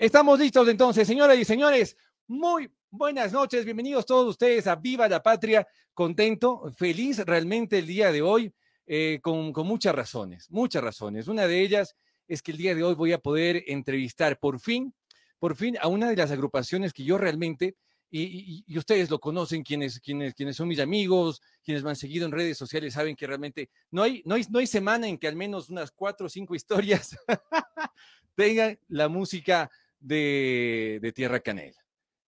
Estamos listos entonces, señoras y señores. Muy buenas noches, bienvenidos todos ustedes a Viva la Patria. Contento, feliz realmente el día de hoy, eh, con, muchas razones, muchas razones. Una de ellas es que el día de hoy voy a poder entrevistar por fin, por fin a una de las agrupaciones que yo realmente y, ustedes lo conocen, quienes, quienes, quienes son mis amigos, quienes me han seguido en redes sociales, saben que realmente no hay, no hay, no hay semana en que al menos unas cuatro o cinco historias tengan la música de, Tierra Canela.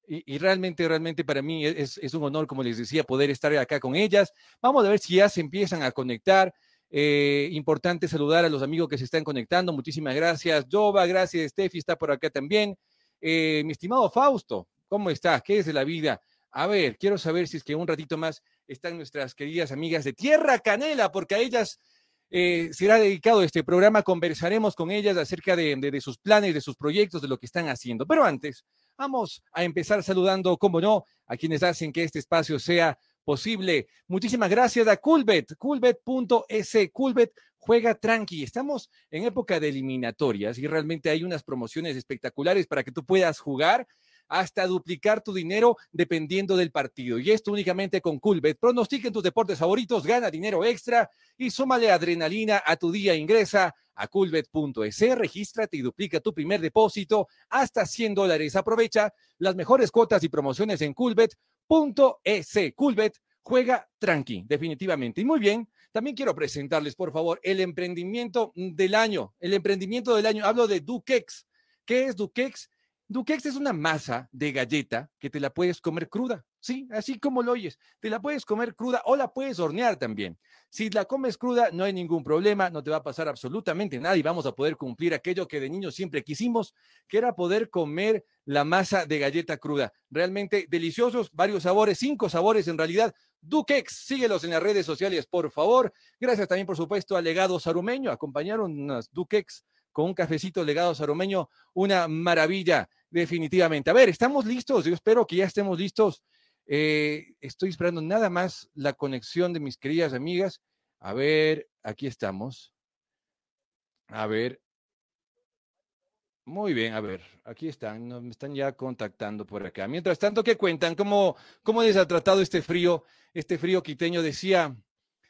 Y, realmente, realmente para mí es, es, un honor, como les decía, poder estar acá con ellas. Vamos a ver si ya se empiezan a conectar. Eh, importante saludar a los amigos que se están conectando. Muchísimas gracias. Jova, gracias. Steffi está por acá también. Eh, mi estimado Fausto, ¿Cómo estás? ¿Qué es de la vida? A ver, quiero saber si es que un ratito más están nuestras queridas amigas de Tierra Canela, porque a ellas eh, será dedicado este programa. Conversaremos con ellas acerca de, sus planes, de sus proyectos, de lo que están haciendo. Pero antes, vamos a empezar saludando, como no, a quienes hacen que este espacio sea posible. Muchísimas gracias a Coolbet, coolbet.es, Coolbet juega tranqui. Estamos en época de eliminatorias y realmente hay unas promociones espectaculares para que tú puedas jugar hasta duplicar tu dinero dependiendo del partido. Y esto únicamente con Coolbet. Pronostiquen tus deportes favoritos, gana dinero extra y súmale adrenalina a tu día. Ingresa a coolbet.es, regístrate y duplica tu primer depósito hasta 100 dólares. Aprovecha las mejores cuotas y promociones en coolbet.es. Coolbet juega tranqui, definitivamente. Y muy bien, también quiero presentarles, por favor, el emprendimiento del año. El emprendimiento del año. Hablo de Dukex. ¿Qué es Dukex? Duquex es una masa de galleta que te la puedes comer cruda, sí, así como lo oyes. Te la puedes comer cruda o la puedes hornear también. Si la comes cruda, no hay ningún problema, no te va a pasar absolutamente nada y vamos a poder cumplir aquello que de niños siempre quisimos, que era poder comer la masa de galleta cruda. Realmente deliciosos, varios sabores, cinco sabores en realidad. Duquex, síguelos en las redes sociales, por favor. Gracias también, por supuesto, a Legado Sarumeño. Acompañaron unas Duquex con un cafecito legado saromeño, una maravilla, definitivamente. A ver, ¿estamos listos? Yo espero que ya estemos listos. Eh, estoy esperando nada más la conexión de mis queridas amigas. A ver, aquí estamos. A ver. Muy bien, a ver, aquí están, me están ya contactando por acá. Mientras tanto, ¿qué cuentan? ¿Cómo, cómo les ha tratado este frío? Este frío quiteño decía,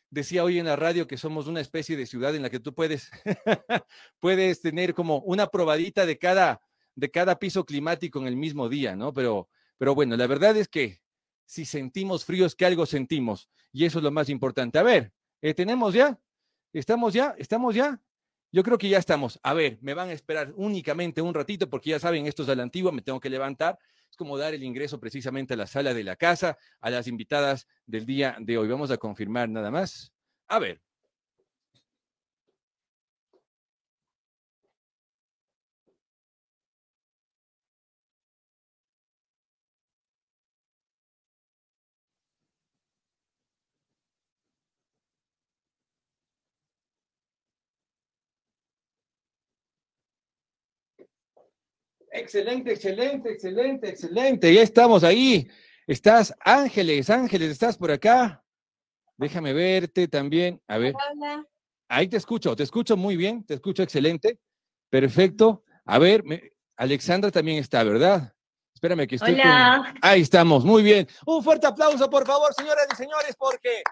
decía hoy en la radio que somos una especie de ciudad en la que tú puedes, puedes tener como una probadita de cada, de cada piso climático en el mismo día, ¿no? Pero, pero bueno, la verdad es que si sentimos frío es que algo sentimos y eso es lo más importante. A ver, eh, ¿tenemos ya? ¿Estamos ya? ¿Estamos ya? Yo creo que ya estamos. A ver, me van a esperar únicamente un ratito porque ya saben, esto es de la antigua, me tengo que levantar es como dar el ingreso precisamente a la sala de la casa, a las invitadas del día de hoy. Vamos a confirmar nada más. A ver, Excelente, excelente, excelente, excelente. Ya estamos ahí. Estás, Ángeles, Ángeles, ¿estás por acá? Déjame verte también. A ver. Ahí te escucho, te escucho muy bien, te escucho excelente. Perfecto. A ver, Alexandra también está, ¿verdad? Espérame que estoy. Hola. Ahí estamos, muy bien. Un fuerte aplauso, por favor, señoras y señores, porque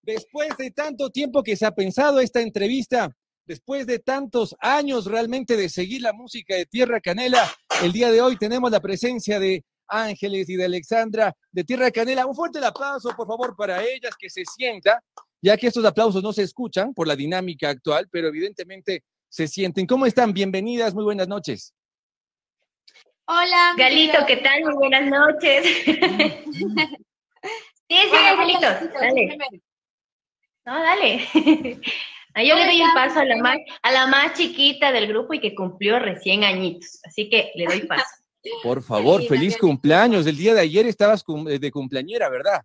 después de tanto tiempo que se ha pensado esta entrevista, después de tantos años realmente de seguir la música de Tierra Canela, el día de hoy tenemos la presencia de Ángeles y de Alexandra de Tierra Canela. Un fuerte aplauso, por favor, para ellas, que se sienta, ya que estos aplausos no se escuchan por la dinámica actual, pero evidentemente se sienten. ¿Cómo están? Bienvenidas, muy buenas noches. Hola. Galito, ¿qué tal? Muy buenas noches. sí, sí, Galitos, dale. No, dale. Ah, yo le doy el paso a la, más, a la más chiquita del grupo y que cumplió recién añitos, así que le doy paso. Por favor, feliz cumpleaños. El día de ayer estabas eh, de cumpleañera, ¿verdad?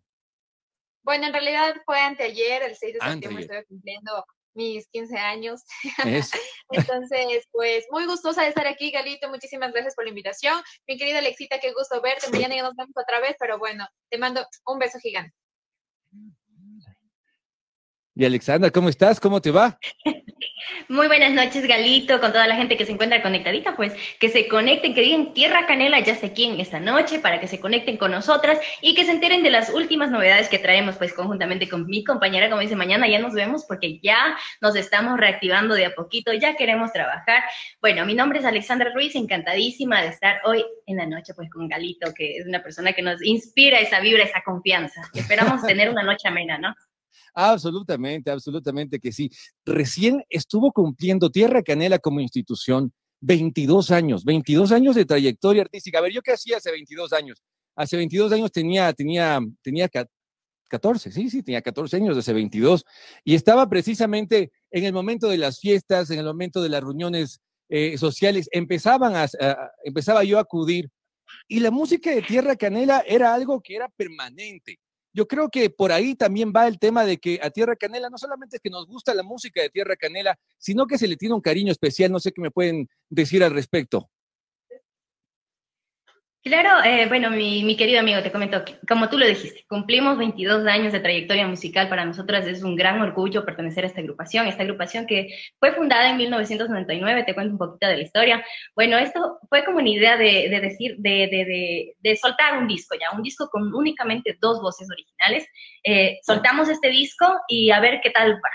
Bueno, en realidad fue anteayer, el 6 de septiembre estoy cumpliendo mis 15 años. Entonces, pues muy gustosa de estar aquí, Galito. Muchísimas gracias por la invitación. Mi querida Alexita, qué gusto verte. Mañana ya nos vemos otra vez, pero bueno, te mando un beso gigante. Y Alexandra, ¿cómo estás? ¿Cómo te va? Muy buenas noches, Galito, con toda la gente que se encuentra conectadita, pues que se conecten, que digan Tierra Canela, ya sé quién esta noche, para que se conecten con nosotras y que se enteren de las últimas novedades que traemos, pues conjuntamente con mi compañera, como dice, mañana ya nos vemos porque ya nos estamos reactivando de a poquito, ya queremos trabajar. Bueno, mi nombre es Alexandra Ruiz, encantadísima de estar hoy en la noche, pues con Galito, que es una persona que nos inspira esa vibra, esa confianza. Esperamos tener una noche amena, ¿no? Absolutamente, absolutamente que sí. Recién estuvo cumpliendo Tierra Canela como institución 22 años, 22 años de trayectoria artística. A ver, ¿yo qué hacía hace 22 años? Hace 22 años tenía, tenía, tenía 14, sí, sí, tenía 14 años, hace 22, y estaba precisamente en el momento de las fiestas, en el momento de las reuniones eh, sociales, empezaban a, empezaba yo a acudir, y la música de Tierra Canela era algo que era permanente yo creo que por ahí también va el tema de que a Tierra Canela no solamente es que nos gusta la música de Tierra Canela, sino que se le tiene un cariño especial. No sé qué me pueden decir al respecto. Claro, eh, bueno, mi, querido amigo, te comento, como tú lo dijiste, cumplimos 22 años de trayectoria musical. Para nosotras es un gran orgullo pertenecer a esta agrupación, esta agrupación que fue fundada en 1999, te cuento un poquito de la historia. Bueno, esto fue como una idea de, decir, de, de, soltar un disco ya, un disco con únicamente dos voces originales. Eh, soltamos este disco y a ver qué tal va.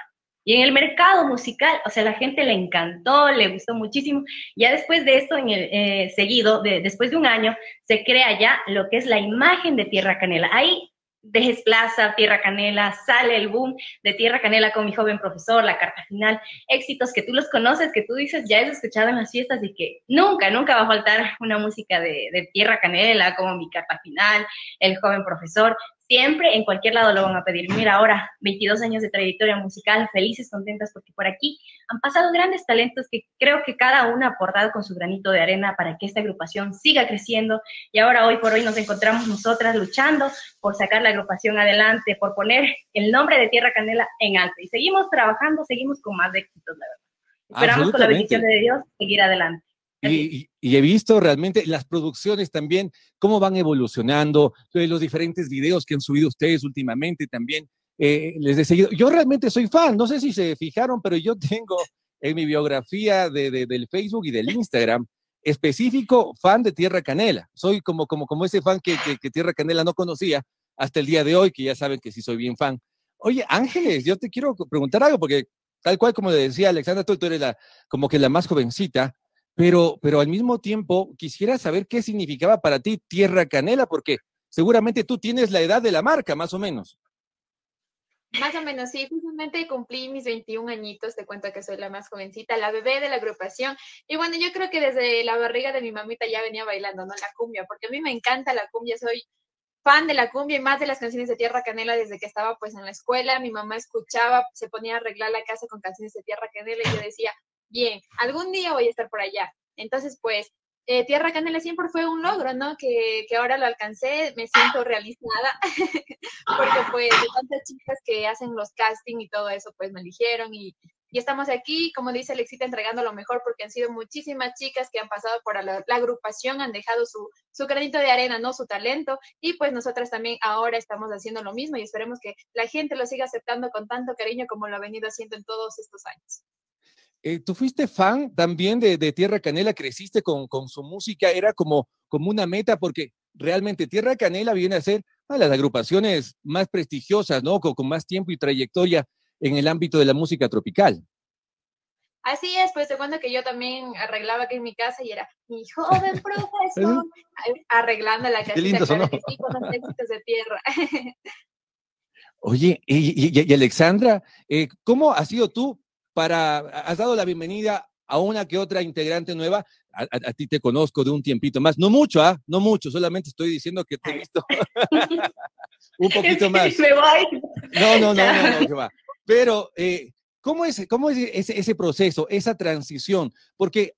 Y en el mercado musical, o sea, la gente le encantó, le gustó muchísimo. Ya después de esto, en el, eh, seguido, de, después de un año, se crea ya lo que es la imagen de Tierra Canela. Ahí desplaza Tierra Canela, sale el boom de Tierra Canela con mi joven profesor, la carta final, éxitos que tú los conoces, que tú dices, ya has escuchado en las fiestas y que nunca, nunca va a faltar una música de Tierra Canela, como mi carta final, el joven profesor siempre en cualquier lado lo van a pedir. Mira, ahora 22 años de trayectoria musical, felices, contentas, porque por aquí han pasado grandes talentos que creo que cada uno ha aportado con su granito de arena para que esta agrupación siga creciendo. Y ahora, hoy por hoy, nos encontramos nosotras luchando por sacar la agrupación adelante, por poner el nombre de Tierra Canela en alto. Y seguimos trabajando, seguimos con más éxitos, la verdad. Esperamos con la bendición de Dios seguir adelante. Y, he visto realmente las producciones también, cómo van evolucionando, eh, los diferentes videos que han subido ustedes últimamente también. Eh, les he seguido. Yo realmente soy fan, no sé si se fijaron, pero yo tengo en mi biografía de, del Facebook y del Instagram específico fan de Tierra Canela. Soy como, como, como ese fan que, que, Tierra Canela no conocía hasta el día de hoy, que ya saben que sí soy bien fan. Oye, Ángeles, yo te quiero preguntar algo, porque tal cual como le decía Alexandra, tú, tú eres la, como que la más jovencita pero, pero al mismo tiempo quisiera saber qué significaba para ti Tierra Canela, porque seguramente tú tienes la edad de la marca, más o menos. Más o menos, sí, justamente cumplí mis 21 añitos, te cuento que soy la más jovencita, la bebé de la agrupación. Y bueno, yo creo que desde la barriga de mi mamita ya venía bailando, ¿no? La cumbia, porque a mí me encanta la cumbia, soy fan de la cumbia y más de las canciones de Tierra Canela desde que estaba pues en la escuela. Mi mamá escuchaba, se ponía a arreglar la casa con canciones de Tierra Canela y yo decía, bien, algún día voy a estar por allá. Entonces, pues, eh, Tierra Canela siempre fue un logro, ¿no? Que, que ahora lo alcancé, me siento realizada, porque pues de tantas chicas que hacen los casting y todo eso, pues me eligieron y, estamos aquí, como dice Alexita, entregando lo mejor porque han sido muchísimas chicas que han pasado por la, agrupación, han dejado su, su granito de arena, ¿no? Su talento y pues nosotras también ahora estamos haciendo lo mismo y esperemos que la gente lo siga aceptando con tanto cariño como lo ha venido haciendo en todos estos años. Eh, tú fuiste fan también de, Tierra Canela, creciste con, su música, era como, como una meta, porque realmente Tierra Canela viene a ser una de las agrupaciones más prestigiosas, ¿no? Con, más tiempo y trayectoria en el ámbito de la música tropical. Así es, pues te cuento que yo también arreglaba aquí en mi casa y era mi joven profesor, arreglando la casita con los éxitos de tierra. Oye, y, Alexandra, eh, ¿cómo has sido tú para, has dado la bienvenida a una que otra integrante nueva. A, ti te conozco de un tiempito más, no mucho, ¿ah? No mucho, solamente estoy diciendo que te he visto un poquito más. No, no, no, no, no, va. Pero, eh, ¿cómo es, cómo es ese, ese, proceso, esa transición? Porque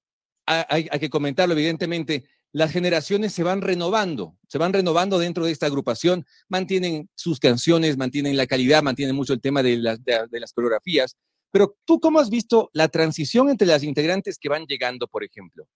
hay, hay que comentarlo, evidentemente, las generaciones se van renovando, se van renovando dentro de esta agrupación, mantienen sus canciones, mantienen la calidad, mantienen mucho el tema de, de las coreografías, pero tú, ¿cómo has visto la transición entre las integrantes que van llegando, por ejemplo?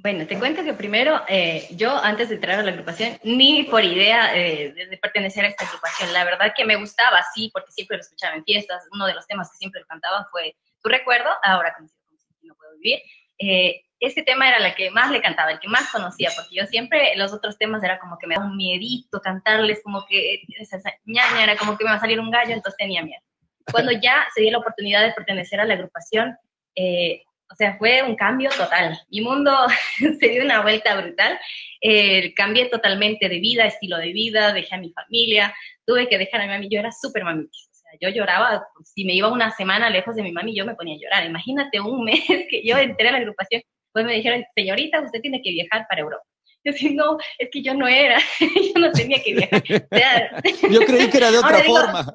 Bueno, te cuento que primero, eh, yo antes de entrar a la agrupación, ni por idea eh, de, pertenecer a esta agrupación, la verdad que me gustaba, sí, porque siempre lo escuchaba en fiestas, uno de los temas que siempre cantaban fue tu recuerdo, ahora como si no puedo vivir. Eh, ese tema era el que más le cantaba, el que más conocía, porque yo siempre los otros temas era como que me daba un miedito cantarles, como que esa ñaña era como que me va a salir un gallo, entonces tenía miedo. Cuando ya se dio la oportunidad de pertenecer a la agrupación, eh, o sea, fue un cambio total. Mi mundo se dio una vuelta brutal. Eh, cambié totalmente de vida, estilo de vida, dejé a mi familia, tuve que dejar a mi mami. Yo era súper mamitis. O sea, yo lloraba, si me iba una semana lejos de mi mami, yo me ponía a llorar. Imagínate un mes que yo entré a la agrupación, pues me dijeron, señorita, usted tiene que viajar para Europa. Yo decía, no, es que yo no era, yo no tenía que viajar. yo creí que era de otra forma.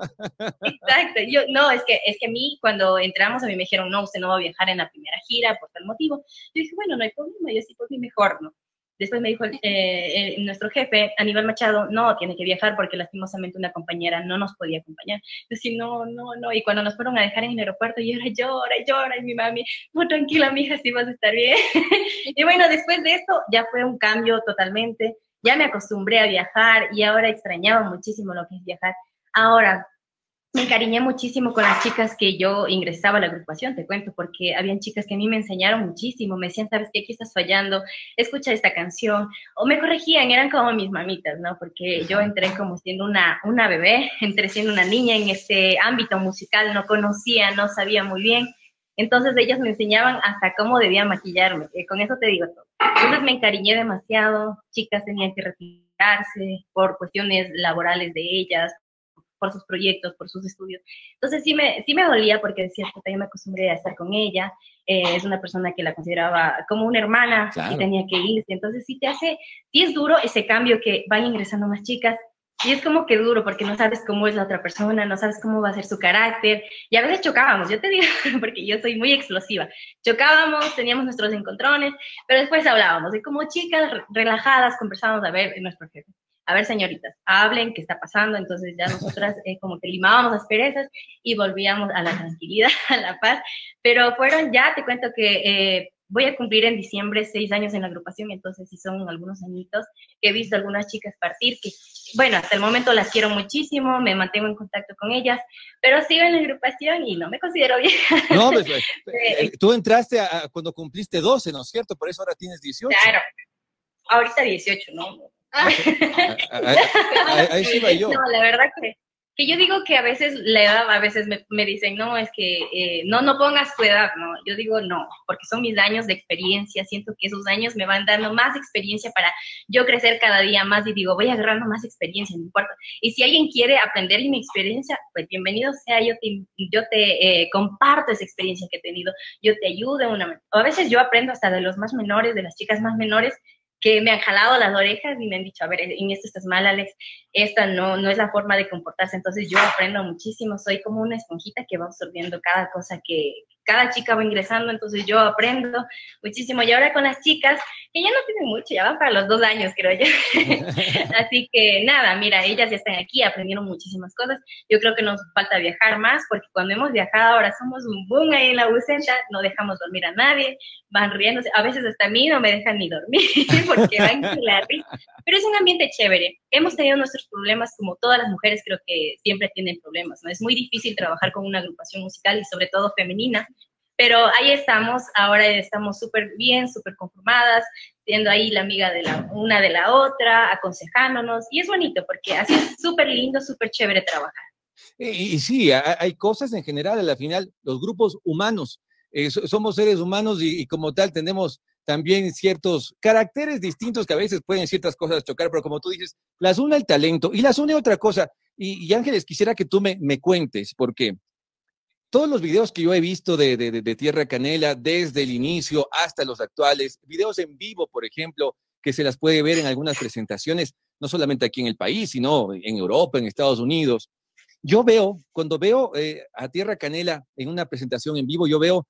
Exacto, yo, no, es que, es que a mí cuando entramos a mí me dijeron, no, usted no va a viajar en la primera gira por tal motivo. Yo dije, bueno, no hay problema, yo sí, por mí mejor, ¿no? Después me dijo eh, nuestro jefe, Aníbal Machado, no, tiene que viajar porque lastimosamente una compañera no nos podía acompañar. Decía, no, no, no. Y cuando nos fueron a dejar en el aeropuerto, yo era llora, llora, y mi mami, no, tranquila, mija, sí vas a estar bien. y bueno, después de esto ya fue un cambio totalmente. Ya me acostumbré a viajar y ahora extrañaba muchísimo lo que es viajar. Ahora, me encariñé muchísimo con las chicas que yo ingresaba a la agrupación, te cuento, porque habían chicas que a mí me enseñaron muchísimo, me decían, sabes qué, aquí estás fallando, escucha esta canción, o me corregían, eran como mis mamitas, ¿no? Porque yo entré como siendo una, una bebé, entré siendo una niña en este ámbito musical, no conocía, no sabía muy bien, entonces ellas me enseñaban hasta cómo debía maquillarme, eh, con eso te digo todo. Entonces me encariñé demasiado, chicas tenían que retirarse por cuestiones laborales de ellas, por sus proyectos, por sus estudios. Entonces sí me, sí me dolía porque decía, que yo me acostumbré a estar con ella, eh, es una persona que la consideraba como una hermana y tenía que irse. Entonces sí te hace, sí es duro ese cambio que van ingresando más chicas. Y es como que duro porque no sabes cómo es la otra persona, no sabes cómo va a ser su carácter. Y a veces chocábamos, yo te digo, porque yo soy muy explosiva. Chocábamos, teníamos nuestros encontrones, pero después hablábamos. Y como chicas relajadas conversábamos a ver nuestro jefe a ver, señoritas, hablen, ¿qué está pasando? Entonces ya nosotras eh, como que limábamos las perezas y volvíamos a la tranquilidad, a la paz. Pero fueron ya, te cuento que eh, voy a cumplir en diciembre seis años en la agrupación, entonces sí son algunos añitos que he visto algunas chicas partir, que bueno, hasta el momento las quiero muchísimo, me mantengo en contacto con ellas, pero sigo en la agrupación y no me considero vieja. No, pues, eh, tú entraste cuando cumpliste 12, ¿no es cierto? Por eso ahora tienes 18. Claro, ahorita 18, ¿no? Ahí, sí yo. No, la verdad que, que yo digo que a veces la edad, a veces me, me dicen, no, es que eh, no, no pongas tu edad, no. Yo digo no, porque son mis años de experiencia. Siento que esos años me van dando más experiencia para yo crecer cada día más y digo, voy agarrando más experiencia, no importa. Y si alguien quiere aprender mi experiencia, pues bienvenido sea, yo te, yo te eh, comparto esa experiencia que he tenido, yo te ayudo. Una, o a veces yo aprendo hasta de los más menores, de las chicas más menores, que me han jalado las orejas y me han dicho, a ver, en esto estás mal, Alex, esta no, no es la forma de comportarse. Entonces yo aprendo muchísimo, soy como una esponjita que va absorbiendo cada cosa que, cada chica va ingresando, entonces yo aprendo muchísimo. Y ahora con las chicas, que ya no tienen mucho, ya van para los dos años, creo yo. Así que nada, mira, ellas ya están aquí, aprendieron muchísimas cosas. Yo creo que nos falta viajar más, porque cuando hemos viajado ahora somos un boom ahí en la buceta, no dejamos dormir a nadie, van riéndose, a veces hasta a mí no me dejan ni dormir, porque van la risa. Pero es un ambiente chévere. Hemos tenido nuestros problemas, como todas las mujeres creo que siempre tienen problemas, ¿no? Es muy difícil trabajar con una agrupación musical y sobre todo femenina, pero ahí estamos, ahora estamos súper bien, súper conformadas, siendo ahí la amiga de la una de la otra, aconsejándonos, y es bonito porque así es súper lindo, súper chévere trabajar. Y, sí, hay cosas en general, a la final, los grupos humanos, eh, somos seres humanos y, como tal tenemos también ciertos caracteres distintos que a veces pueden ciertas cosas chocar, pero como tú dices, las une el talento y las une otra cosa. Y, Ángeles, quisiera que tú me, me cuentes, porque todos los videos que yo he visto de, de, Tierra Canela, desde el inicio hasta los actuales, videos en vivo, por ejemplo, que se las puede ver en algunas presentaciones, no solamente aquí en el país, sino en Europa, en Estados Unidos. Yo veo, cuando veo eh, a Tierra Canela en una presentación en vivo, yo veo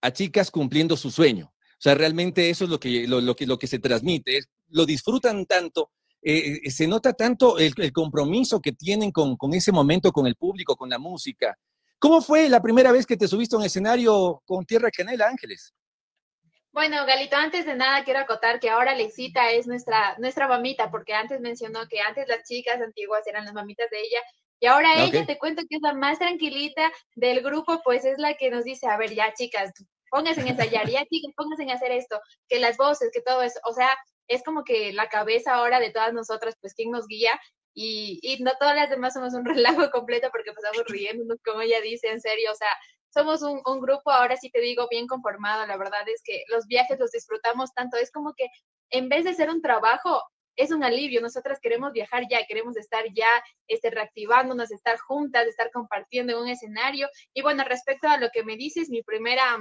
a chicas cumpliendo su sueño. O sea, realmente eso es lo que, lo, que, lo que se transmite, lo disfrutan tanto, eh, eh, se nota tanto el, compromiso que tienen con, con, ese momento, con el público, con la música, ¿Cómo fue la primera vez que te subiste a un escenario con Tierra Canela, Ángeles? Bueno, Galito, antes de nada quiero acotar que ahora Alexita es nuestra, nuestra mamita, porque antes mencionó que antes las chicas antiguas eran las mamitas de ella Y ahora ella, te cuento que es la más tranquilita del grupo, pues es la que nos dice, a ver, ya chicas, pónganse en ensayar, ya chicas, pónganse en hacer esto, que las voces, que todo eso, o sea, es como que la cabeza ahora de todas nosotras, pues quien nos guía, y, y, no todas las demás somos un relajo completo porque pasamos riéndonos, como ella dice, en serio, o sea, somos un, un, grupo, ahora sí te digo, bien conformado, la verdad es que los viajes los disfrutamos tanto, es como que en vez de ser un trabajo, es un alivio, nosotras queremos viajar ya, queremos estar ya este, reactivándonos, estar juntas, estar compartiendo en un escenario. Y bueno, respecto a lo que me dices, mi primera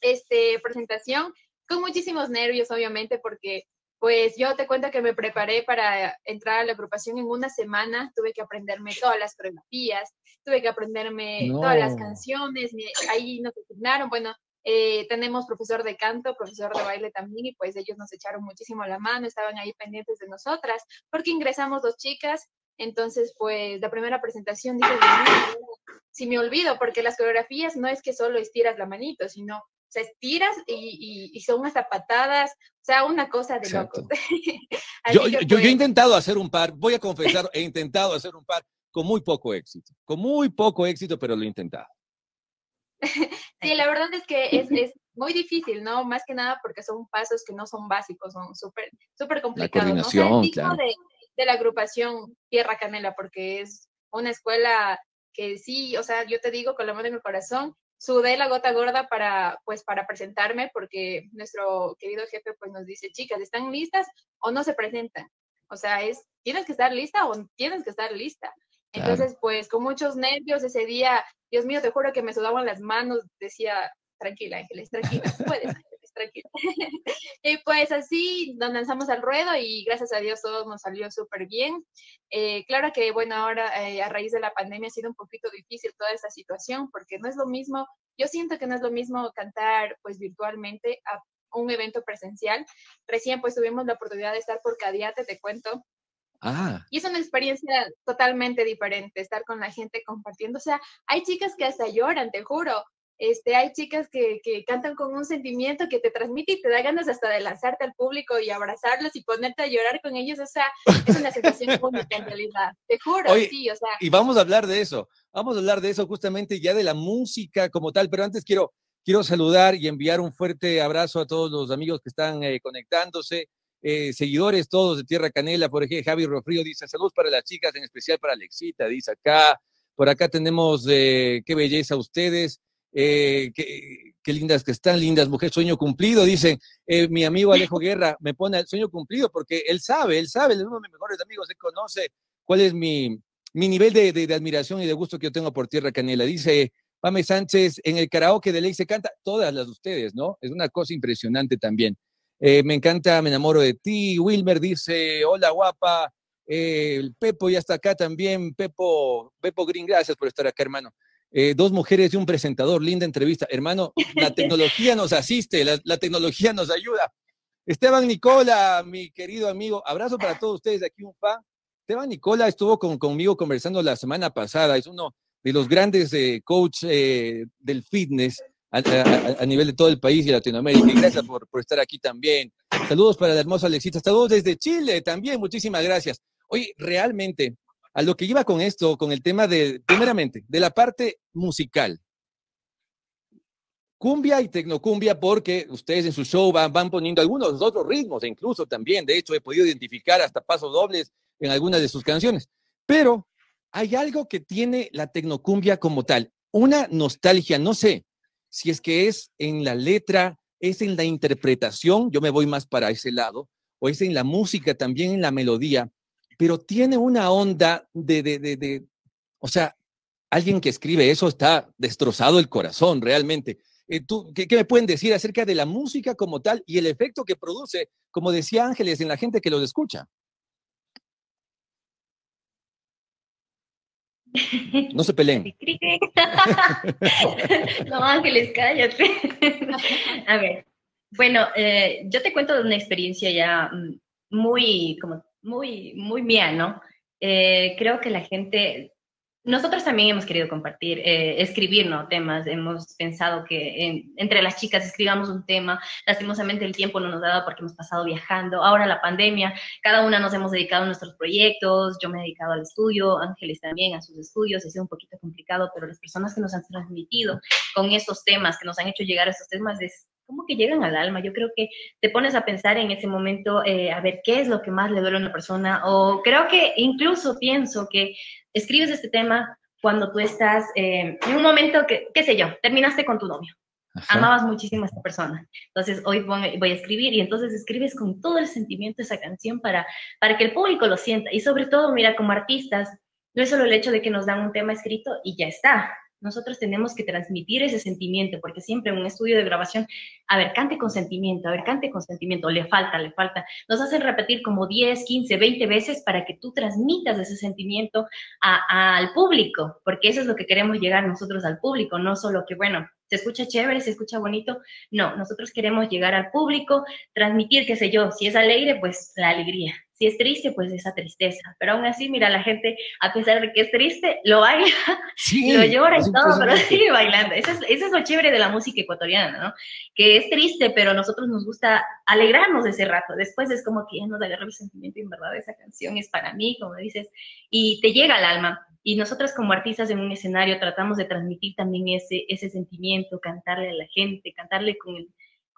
este, presentación, con muchísimos nervios, obviamente, porque pues yo te cuento que me preparé para entrar a la agrupación en una semana, tuve que aprenderme todas las coreografías, tuve que aprenderme todas las canciones, ahí nos asignaron, bueno, eh, tenemos profesor de canto, profesor de baile también, y pues ellos nos echaron muchísimo la mano, estaban ahí pendientes de nosotras, porque ingresamos dos chicas, entonces pues la primera presentación dije, si me olvido, porque las coreografías no es que solo estiras la manito, sino sea, estiras y, son hasta patadas, o sea, una cosa de locos. yo, yo, yo, he pues intentado hacer un par, voy a confesar, he intentado hacer un par con muy poco éxito, con muy poco éxito, pero lo he intentado. sí, la verdad es que es, es, muy difícil, ¿no? Más que nada porque son pasos que no son básicos, son súper súper complicados. La coordinación, claro. de, de la agrupación Tierra Canela, porque es una escuela que sí, o sea, yo te digo con la mano en el corazón, sudé la gota gorda para, pues, para presentarme porque nuestro querido jefe, pues, nos dice, chicas, ¿están listas o no se presentan? O sea, es, tienes que estar lista o tienes que estar lista. Entonces, pues, con muchos nervios ese día, Dios mío, te juro que me sudaban las manos, decía, tranquila, Ángeles, tranquila, puedes, tranquila. y pues así nos lanzamos al ruedo y gracias a Dios todo nos salió súper bien. Eh, claro que, bueno, ahora eh, a raíz de la pandemia ha sido un poquito difícil toda esta situación porque no es lo mismo, yo siento que no es lo mismo cantar pues virtualmente a un evento presencial. Recién pues tuvimos la oportunidad de estar por Cadiate, te cuento, Ah. Y es una experiencia totalmente diferente, estar con la gente compartiendo. O sea, hay chicas que hasta lloran, te juro. Este, hay chicas que, que, cantan con un sentimiento que te transmite y te da ganas hasta de lanzarte al público y abrazarlos y ponerte a llorar con ellos. O sea, es una sensación única en realidad. Te juro, sí, o sea. Y vamos a hablar de eso. Vamos a hablar de eso justamente ya de la música como tal. Pero antes quiero, quiero saludar y enviar un fuerte abrazo a todos los amigos que están eh, conectándose. Eh, seguidores todos de Tierra Canela, por ejemplo, Javi Rofrío dice saludos para las chicas, en especial para Alexita, dice acá. Por acá tenemos eh, qué belleza ustedes. Eh, qué, lindas que están, lindas mujeres, sueño cumplido, dicen, eh, mi amigo Alejo Guerra me pone el sueño cumplido porque él sabe, él sabe, él es uno de mis mejores amigos, él conoce cuál es mi, mi nivel de, admiración y de gusto que yo tengo por Tierra Canela. Dice Pame Sánchez, en el karaoke de ley se canta todas las de ustedes, ¿no? Es una cosa impresionante también. Eh, me encanta, me enamoro de ti. Wilmer dice, hola guapa. el Pepo ya está acá también. Pepo, Pepo Green, gracias por estar acá, hermano. Eh, dos mujeres y un presentador, linda entrevista. Hermano, la tecnología nos asiste, la, tecnología nos ayuda. Esteban Nicola, mi querido amigo, abrazo para todos ustedes, aquí un fan. Esteban Nicola estuvo conmigo conversando la semana pasada, es uno de los grandes eh, coach eh, del fitness a, nivel de todo el país y Latinoamérica. Y gracias por, por estar aquí también. Saludos para la hermosa Alexita, saludos desde Chile también, muchísimas gracias. Oye, realmente, a lo que iba con esto, con el tema de, primeramente, de la parte musical. Cumbia y tecnocumbia, porque ustedes en su show van, poniendo algunos otros ritmos, e incluso también, de hecho, he podido identificar hasta pasos dobles en algunas de sus canciones. Pero hay algo que tiene la tecnocumbia como tal, una nostalgia, no sé si es que es en la letra, es en la interpretación, yo me voy más para ese lado, o es en la música, también en la melodía, pero tiene una onda de, de, de, o sea, alguien que escribe eso está destrozado el corazón realmente. Eh, ¿tú, qué, me pueden decir acerca de la música como tal y el efecto que produce, como decía Ángeles, en la gente que los escucha? No se peleen. no, Ángeles, cállate. A ver, bueno, eh, yo te cuento de una experiencia ya mm, muy, como muy, muy mía, ¿no? Eh, creo que la gente, nosotros también hemos querido compartir, eh, escribir ¿no? temas. Hemos pensado que entre las chicas escribamos un tema. Lastimosamente el tiempo no nos ha dado porque hemos pasado viajando. Ahora la pandemia, cada una nos hemos dedicado a nuestros proyectos. Yo me he dedicado al estudio, Ángeles también a sus estudios. Ha sido un poquito complicado, pero las personas que nos han transmitido con estos temas, que nos han hecho llegar a estos temas, es como que llegan al alma. Yo creo que te pones a pensar en ese momento, eh, a ver qué es lo que más le duele a una persona. O creo que incluso pienso que escribes este tema cuando tú estás eh, en un momento que, qué sé yo, terminaste con tu novio. Amabas muchísimo a esta persona. Entonces, hoy voy a escribir y entonces escribes con todo el sentimiento esa canción para, para que el público lo sienta. Y sobre todo, mira, como artistas, no es solo el hecho de que nos dan un tema escrito y ya está nosotros tenemos que transmitir ese sentimiento, porque siempre en un estudio de grabación, a ver, cante con sentimiento, a ver, cante con sentimiento, le falta, le falta. Nos hacen repetir como 10, 15, 20 veces para que tú transmitas ese sentimiento al público, porque eso es lo que queremos llegar nosotros al público, no solo que, bueno, se escucha chévere, se escucha bonito. No, nosotros queremos llegar al público, transmitir, qué sé yo, si es alegre, pues la alegría. Si es triste, pues esa tristeza. Pero aún así, mira, la gente, a pesar de que es triste, lo baila, lo llora y todo, pero sigue bailando. Eso es, eso es lo chévere de la música ecuatoriana, ¿no? Que es triste, pero a nosotros nos gusta alegrarnos de ese rato. Después es como que ya nos agarra el sentimiento y en verdad esa canción es para mí, como dices, y te llega al alma. Y nosotros como artistas en un escenario tratamos de transmitir también ese, ese sentimiento, cantarle a la gente, cantarle con,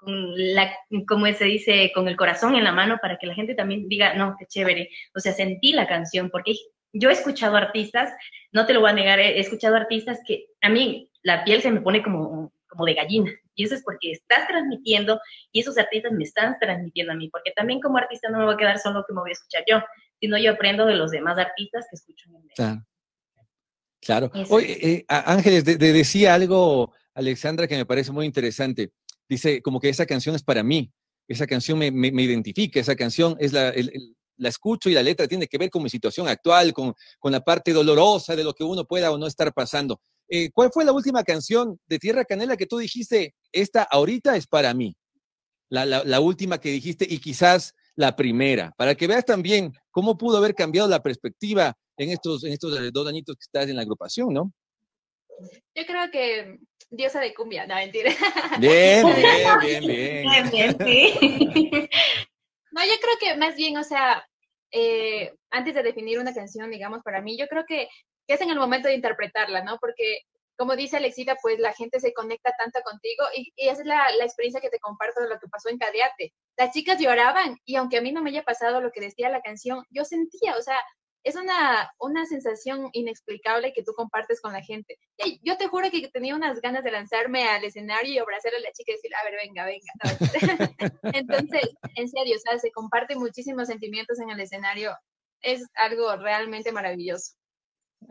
con la, como se dice, con el corazón en la mano para que la gente también diga, no, qué chévere. O sea, sentí la canción, porque yo he escuchado artistas, no te lo voy a negar, he escuchado artistas que a mí la piel se me pone como, como de gallina. Y eso es porque estás transmitiendo y esos artistas me están transmitiendo a mí, porque también como artista no me voy a quedar solo que me voy a escuchar yo, sino yo aprendo de los demás artistas que escuchan en Claro. Claro. Oye, eh, Ángeles, decía algo, Alexandra, que me parece muy interesante. Dice, como que esa canción es para mí, esa canción me, identifica, esa canción es la, la escucho y la letra tiene que ver con mi situación actual, con, con la parte dolorosa de lo que uno pueda o no estar pasando. Eh, ¿Cuál fue la última canción de Tierra Canela que tú dijiste, esta ahorita es para mí? La, la, la última que dijiste y quizás la primera, para que veas también cómo pudo haber cambiado la perspectiva en estos, en estos dos añitos que estás en la agrupación, ¿no? Yo creo que diosa de cumbia, no mentira. Bien, bien, bien, bien. Bien, sí. No, yo creo que más bien, o sea, eh, antes de definir una canción, digamos, para mí, yo creo que, que es en el momento de interpretarla, ¿no? Porque como dice Alexita, pues la gente se conecta tanto contigo y, esa es la, la, experiencia que te comparto de lo que pasó en Cadeate. Las chicas lloraban y aunque a mí no me haya pasado lo que decía la canción, yo sentía, o sea, es una, una sensación inexplicable que tú compartes con la gente. yo te juro que tenía unas ganas de lanzarme al escenario y abrazar a la chica y decir, a ver, venga, venga. Entonces, en serio, o sea, se comparten muchísimos sentimientos en el escenario. Es algo realmente maravilloso.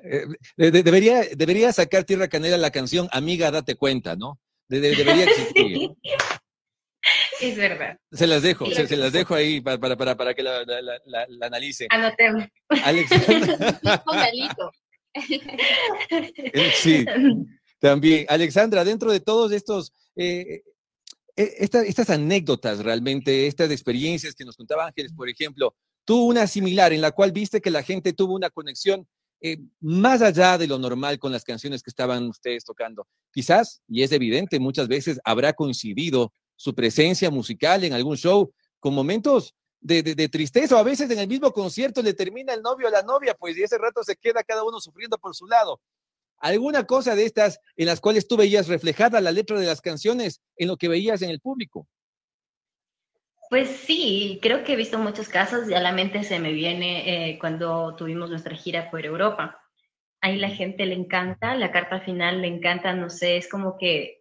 Eh, debería, debería sacar Tierra Canela la canción Amiga, date cuenta, ¿no? debería existir. Es verdad. Se las dejo, se, las dejo ahí para, para, para, que la, la. Anotemos. Alexandra. Eh, sí, también. Alexandra, dentro de todos estos, eh, eh, estas anécdotas realmente, estas experiencias que nos contaba Ángeles, por ejemplo, tuvo una similar en la cual viste que la gente tuvo una conexión más allá de lo normal con las canciones que estaban ustedes tocando. Quizás, y es evidente, muchas veces habrá coincidido su presencia musical en algún show con momentos de, tristeza o a veces en el mismo concierto le termina el novio a la novia, pues y ese rato se queda cada uno sufriendo por su lado. ¿Alguna cosa de estas en las cuales tú veías reflejada la letra de las canciones en lo que veías en el público? Pues sí, creo que he visto muchos casos y a la mente se me viene eh, cuando tuvimos nuestra gira por Europa. Ahí la gente le encanta, la carta final le encanta, no sé, es como que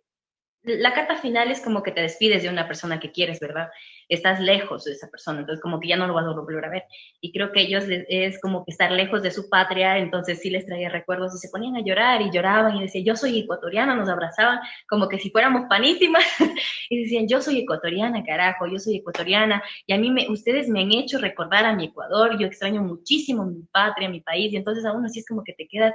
la carta final es como que te despides de una persona que quieres, ¿verdad? Estás lejos de esa persona, entonces como que ya no lo vas a volver a ver. Y creo que ellos es como que estar lejos de su patria, entonces sí les traía recuerdos y se ponían a llorar y lloraban y decían, yo soy ecuatoriana, nos abrazaban como que si fuéramos panísimas y decían, yo soy ecuatoriana, carajo, yo soy ecuatoriana y a mí me, ustedes me han hecho recordar a mi Ecuador, yo extraño muchísimo mi patria, mi país y entonces aún así es como que te quedas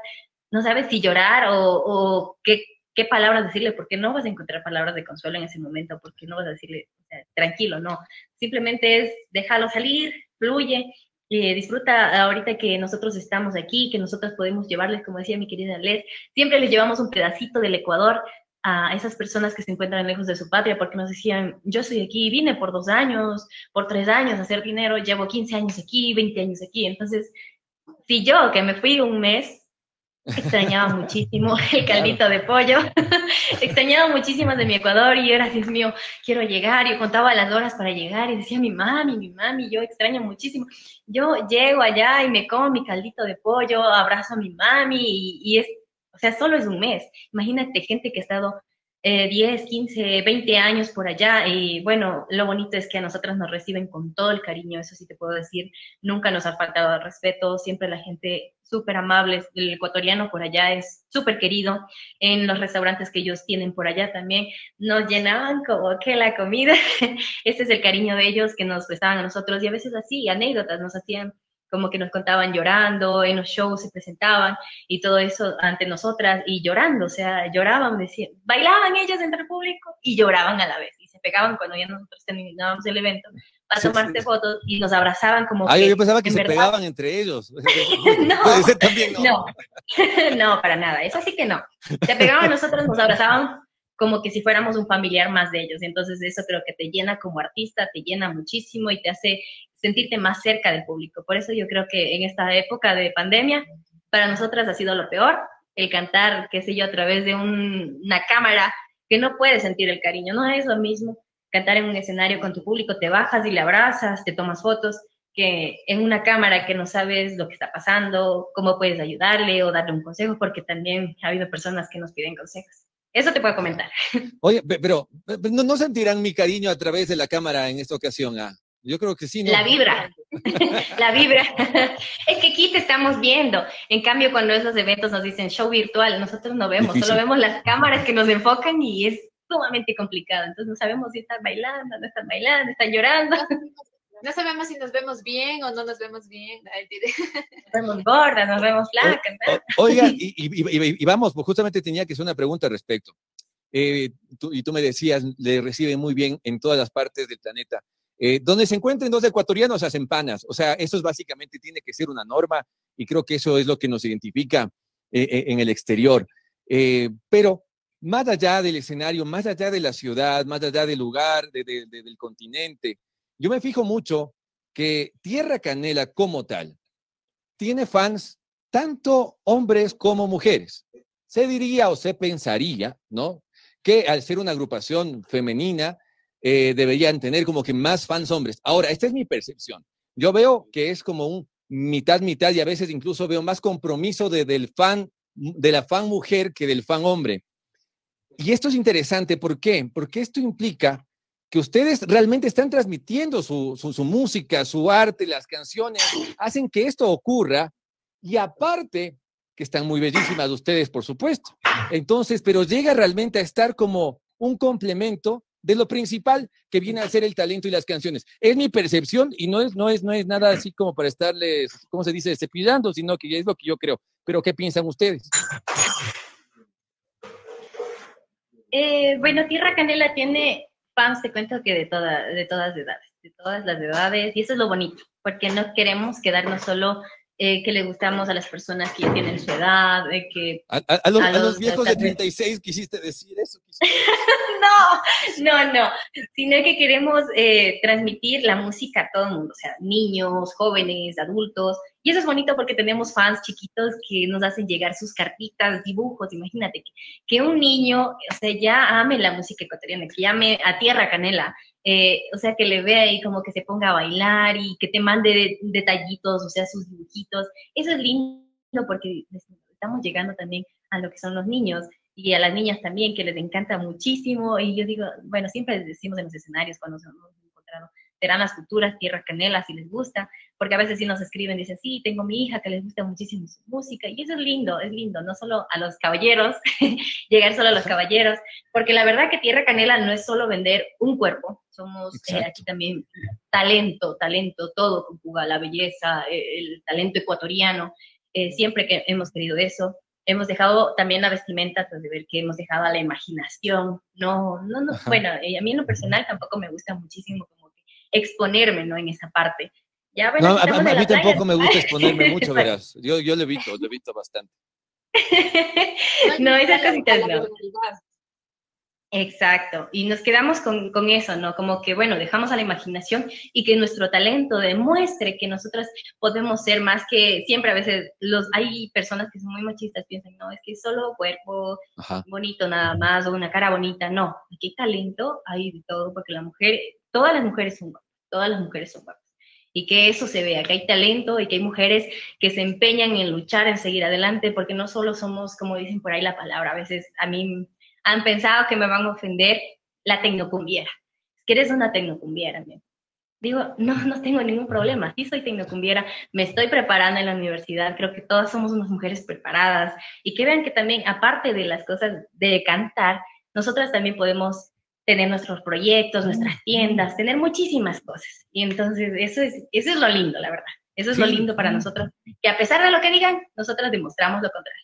no sabes si llorar o, o qué, qué palabras decirle, porque no vas a encontrar palabras de consuelo en ese momento, porque no vas a decirle, tranquilo, no. Simplemente es déjalo salir, fluye disfruta ahorita que nosotros estamos aquí, que nosotros podemos llevarles, como decía mi querida Les, siempre les llevamos un pedacito del Ecuador a esas personas que se encuentran lejos de su patria, porque nos decían, yo estoy aquí, vine por dos años, por tres años a hacer dinero, llevo 15 años aquí, 20 años aquí, entonces, si yo que me fui un mes, Extrañaba muchísimo el caldito de pollo. Extrañaba muchísimo de mi Ecuador y era, Dios mío, quiero llegar. Yo contaba las horas para llegar y decía, mi mami, mi mami, yo extraño muchísimo. Yo llego allá y me como mi caldito de pollo, abrazo a mi mami y, y es, o sea, solo es un mes. Imagínate gente que ha estado 10, 15, 20 años por allá. Y bueno, lo bonito es que a nosotros nos reciben con todo el cariño, eso sí te puedo decir. Nunca nos ha faltado el respeto, siempre la gente súper amable. El ecuatoriano por allá es súper querido. En los restaurantes que ellos tienen por allá también nos llenaban como que la comida. Ese es el cariño de ellos que nos prestaban a nosotros y a veces así, anécdotas nos hacían como que nos contaban llorando, en los shows se presentaban y todo eso ante nosotras y llorando, o sea, lloraban, decían, bailaban ellas entre el público y lloraban a la vez y se pegaban cuando ya nosotros terminábamos el evento para tomarse fotos y nos abrazaban como ah, yo pensaba que se pegaban entre ellos. no, también, ¿no? No. no, para nada, eso sí que no. Se pegaban nosotros, nos abrazaban como que si fuéramos un familiar más de ellos. Entonces eso creo que te llena como artista, te llena muchísimo y te hace sentirte más cerca del público. Por eso yo creo que en esta época de pandemia, para nosotras ha sido lo peor, el cantar, qué sé yo, a través de una cámara que no puede sentir el cariño. No es lo mismo cantar en un escenario con tu público, te bajas y le abrazas, te tomas fotos, que en una cámara que no sabes lo que está pasando, cómo puedes ayudarle o darle un consejo, porque también ha habido personas que nos piden consejos. Eso te puedo comentar. Oye, pero ¿no, sentirán mi cariño a través de la cámara en esta ocasión? Ah? Yo creo que sí, ¿no? La vibra, la vibra. es que aquí te estamos viendo. En cambio, cuando esos eventos nos dicen show virtual, nosotros no vemos, solo vemos las cámaras que nos enfocan y es sumamente complicado. Entonces no sabemos si están bailando, no están bailando, están llorando. No sabemos si nos vemos bien o no nos vemos bien. Nos vemos gordas, nos vemos flacas. Oiga, y, y, vamos, pues justamente tenía que hacer una pregunta al respecto. Eh, y tú me decías, le reciben muy bien en todas las partes del planeta. Eh, donde se encuentren dos ecuatorianos hacen panas. O sea, eso es básicamente tiene que ser una norma y creo que eso es lo que nos identifica eh, eh, en el exterior. pero más allá del escenario, más allá de la ciudad, más allá del lugar, del continente, yo me fijo mucho que Tierra Canela como tal tiene fans tanto hombres como mujeres. Se diría o se pensaría, ¿no? Que al ser una agrupación femenina, eh, deberían tener como que más fans hombres. Ahora, esta es mi percepción. Yo veo que es como un mitad, mitad y a veces incluso veo más compromiso de, del fan, de la fan mujer que del fan hombre. Y esto es interesante, ¿por qué? Porque esto implica que ustedes realmente están transmitiendo su, música, su arte, las canciones, hacen que esto ocurra y aparte que están muy bellísimas ustedes, por supuesto. Entonces, pero llega realmente a estar como un complemento de lo principal que viene a ser el talento y las canciones. Es mi percepción y no es, no es, no es nada así como para estarles, ¿cómo se dice?, cepillando, sino que es lo que yo creo. Pero, ¿qué piensan ustedes? Eh, bueno, Tierra Canela tiene fans, te cuento que de, toda, de todas edades, de todas las edades, y eso es lo bonito, porque no queremos quedarnos solo eh, que le gustamos a las personas que tienen su edad, de que... A, los, viejos de 36 quisiste decir eso. no, no, no, sino que queremos eh, transmitir la música a todo el mundo, o sea, niños, jóvenes, adultos, y eso es bonito porque tenemos fans chiquitos que nos hacen llegar sus cartitas, dibujos, imagínate que, que un niño, o sea, ya ame la música ecuatoriana, que llame a Tierra Canela, eh, o sea, que le vea y como que se ponga a bailar y que te mande detallitos, o sea, sus dibujitos. Eso es lindo porque estamos llegando también a lo que son los niños y a las niñas también, que les encanta muchísimo. Y yo digo, bueno, siempre decimos en los escenarios cuando nos hemos encontrado, serán las futuras tierras canelas si les gusta, porque a veces sí nos escriben, dicen, sí, tengo mi hija que les gusta muchísimo su música, y eso es lindo, es lindo, no solo a los caballeros, llegar solo a los caballeros, porque la verdad que Tierra Canela no es solo vender un cuerpo, somos eh, aquí también talento, talento, todo conjuga la belleza, eh, el talento ecuatoriano, eh, siempre que hemos querido eso. Hemos dejado también la vestimenta, pues de ver que hemos dejado a la imaginación. No, no, no, bueno, a mí en lo personal tampoco me gusta muchísimo como exponerme, ¿no? En esa parte. Ya, bueno, no, a, mí tampoco me gusta exponerme mucho, verás. Yo, yo le evito, le evito bastante. no, esas cositas no. Exacto, y nos quedamos con, con, eso, ¿no? Como que, bueno, dejamos a la imaginación y que nuestro talento demuestre que nosotras podemos ser más que siempre a veces los hay personas que son muy machistas, piensan, no, es que solo cuerpo bonito nada más o una cara bonita, no, aquí hay talento, hay de todo, porque la mujer, todas las mujeres son guapas, todas las mujeres son guapas. Y que eso se vea, que hay talento y que hay mujeres que se empeñan en luchar, en seguir adelante, porque no solo somos, como dicen por ahí la palabra, a veces a mí han pensado que me van a ofender la tecnocumbiera. Es que eres una tecnocumbiera, Digo, no, no tengo ningún problema. Sí soy tecnocumbiera, me estoy preparando en la universidad. Creo que todas somos unas mujeres preparadas. Y que vean que también, aparte de las cosas de cantar, nosotras también podemos tener nuestros proyectos, nuestras tiendas, tener muchísimas cosas. Y entonces, eso es, eso es lo lindo, la verdad. Eso es lo lindo para nosotros, que a pesar de lo que digan, nosotras demostramos lo contrario.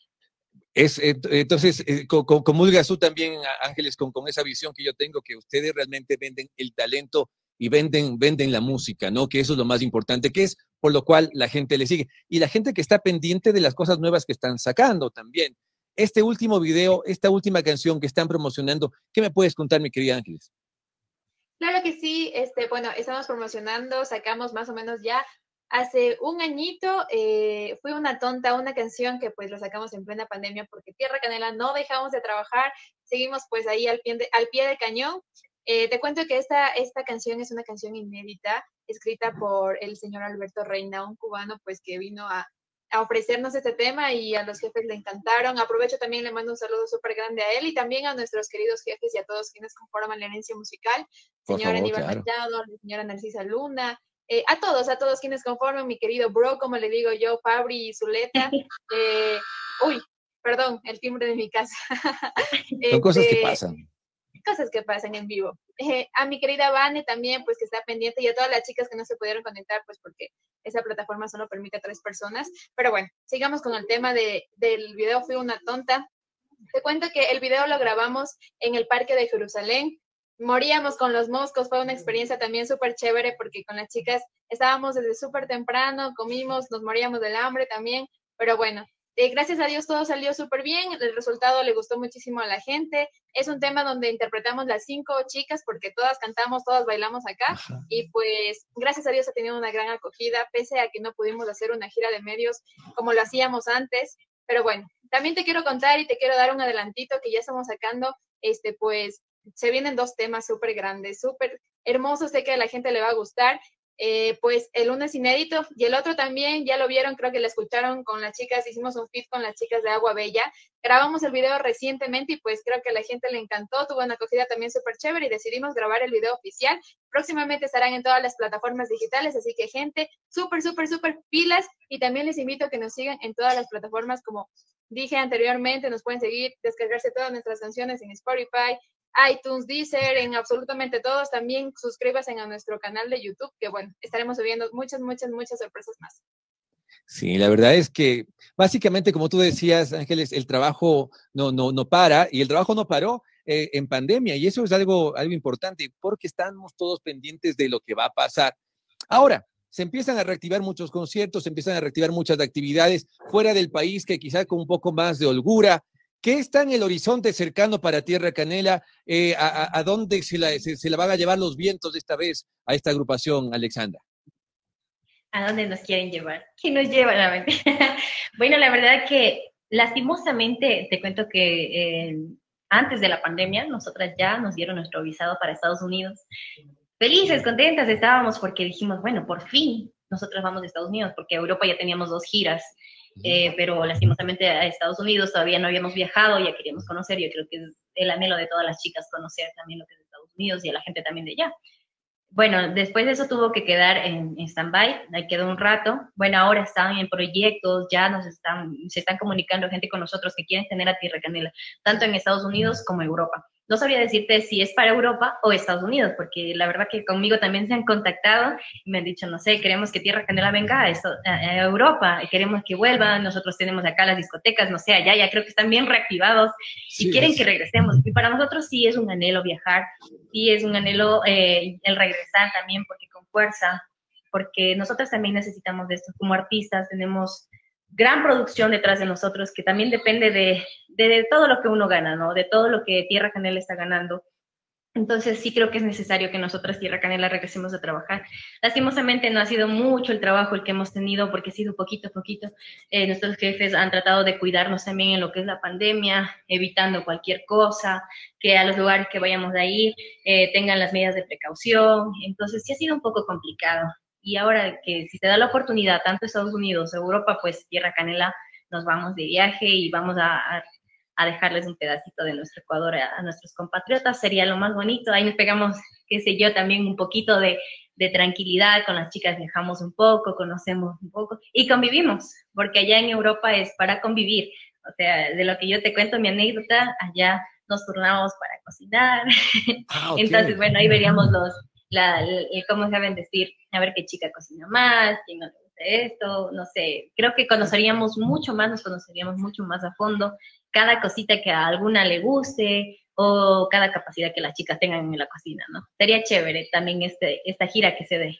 Es, entonces, eh, comulgas tú también, Ángeles, con, con esa visión que yo tengo, que ustedes realmente venden el talento y venden, venden la música, ¿no? Que eso es lo más importante, que es por lo cual la gente le sigue. Y la gente que está pendiente de las cosas nuevas que están sacando también. Este último video, esta última canción que están promocionando, ¿qué me puedes contar, mi querida Ángeles? Claro que sí, este, bueno, estamos promocionando, sacamos más o menos ya Hace un añito eh, fue una tonta, una canción que pues lo sacamos en plena pandemia porque Tierra Canela no dejamos de trabajar, seguimos pues ahí al pie, de, al pie del cañón. Eh, te cuento que esta, esta canción es una canción inédita, escrita por el señor Alberto Reina, un cubano pues que vino a, a ofrecernos este tema y a los jefes le encantaron. Aprovecho también, le mando un saludo súper grande a él y también a nuestros queridos jefes y a todos quienes conforman la herencia musical, señora Aníbal Machado, señora Narcisa Luna, eh, a todos, a todos quienes conforman, mi querido bro, como le digo yo, Fabri y Zuleta. Eh, uy, perdón, el timbre de mi casa. Son cosas que este, pasan. Cosas que pasan en vivo. Eh, a mi querida Vane también, pues que está pendiente, y a todas las chicas que no se pudieron conectar, pues porque esa plataforma solo permite a tres personas. Pero bueno, sigamos con el tema de, del video Fui una tonta. Te cuento que el video lo grabamos en el Parque de Jerusalén moríamos con los moscos, fue una experiencia también súper chévere porque con las chicas estábamos desde súper temprano, comimos, nos moríamos del hambre también, pero bueno, eh, gracias a Dios todo salió súper bien, el resultado le gustó muchísimo a la gente, es un tema donde interpretamos las cinco chicas porque todas cantamos, todas bailamos acá y pues gracias a Dios ha tenido una gran acogida, pese a que no pudimos hacer una gira de medios como lo hacíamos antes, pero bueno, también te quiero contar y te quiero dar un adelantito que ya estamos sacando, este, pues se vienen dos temas súper grandes, súper hermosos, sé que a la gente le va a gustar. Eh, pues el uno es inédito y el otro también, ya lo vieron, creo que lo escucharon con las chicas, hicimos un fit con las chicas de Agua Bella, grabamos el video recientemente y pues creo que la gente le encantó, tuvo una acogida también súper chévere y decidimos grabar el video oficial. Próximamente estarán en todas las plataformas digitales, así que gente, súper, súper, súper pilas y también les invito a que nos sigan en todas las plataformas como dije anteriormente, nos pueden seguir, descargarse todas nuestras canciones en Spotify, iTunes, Deezer, en absolutamente todos. También suscríbase a nuestro canal de YouTube, que bueno, estaremos subiendo muchas, muchas, muchas sorpresas más. Sí, la verdad es que básicamente, como tú decías, Ángeles, el trabajo no, no, no para y el trabajo no paró eh, en pandemia y eso es algo, algo importante porque estamos todos pendientes de lo que va a pasar. Ahora, se empiezan a reactivar muchos conciertos, se empiezan a reactivar muchas actividades fuera del país que quizá con un poco más de holgura, ¿Qué está en el horizonte cercano para Tierra Canela? Eh, a, dónde se la, se, la, van a llevar los vientos esta vez a esta agrupación, Alexandra? ¿A dónde nos quieren llevar? ¿Quién nos lleva la mente? bueno, la verdad que lastimosamente te cuento que eh, antes de la pandemia nosotras ya nos dieron nuestro visado para Estados Unidos. Felices, contentas estábamos porque dijimos, bueno, por fin nosotros vamos a Estados Unidos, porque Europa ya teníamos dos giras eh, pero lastimosamente a Estados Unidos todavía no habíamos viajado, ya queríamos conocer, yo creo que es el anhelo de todas las chicas conocer también lo que es Estados Unidos y a la gente también de allá. Bueno, después de eso tuvo que quedar en, en stand-by, ahí quedó un rato. Bueno, ahora están en proyectos, ya nos están, se están comunicando gente con nosotros que quieren tener a Tierra Canela, tanto en Estados Unidos como en Europa no sabría decirte si es para Europa o Estados Unidos, porque la verdad que conmigo también se han contactado y me han dicho, no sé, queremos que Tierra Canela venga a, esto, a Europa, queremos que vuelva, nosotros tenemos acá las discotecas, no sé, allá ya creo que están bien reactivados y quieren que regresemos. Y para nosotros sí es un anhelo viajar, sí es un anhelo eh, el regresar también, porque con fuerza porque nosotros también necesitamos de esto. Como artistas tenemos gran producción detrás de nosotros que también depende de, de, todo lo que uno gana, ¿no? De todo lo que Tierra Canela está ganando. Entonces sí creo que es necesario que nosotras Tierra Canela regresemos a trabajar. Lastimosamente no ha sido mucho el trabajo el que hemos tenido porque ha sido poquito a poquito. Eh, nuestros jefes han tratado de cuidarnos también en lo que es la pandemia, evitando cualquier cosa, que a los lugares que vayamos ir eh, tengan las medidas de precaución. Entonces sí ha sido un poco complicado. Y ahora que si se da la oportunidad, tanto Estados Unidos, Europa, pues Tierra Canela, nos vamos de viaje y vamos a a dejarles un pedacito de nuestro Ecuador a, nuestros compatriotas, sería lo más bonito. Ahí nos pegamos, qué sé yo, también un poquito de, de tranquilidad, con las chicas viajamos un poco, conocemos un poco y convivimos, porque allá en Europa es para convivir. O sea, de lo que yo te cuento, mi anécdota, allá nos turnamos para cocinar. Ah, Entonces, bueno, ahí veríamos los, la, cómo saben decir, a ver qué chica cocina más, quién no le gusta esto, no sé. Creo que conoceríamos mucho más, nos conoceríamos mucho más a fondo cada cosita que a alguna le guste o cada capacidad que las chicas tengan en la cocina, ¿no? Sería chévere también este, esta gira que se dé.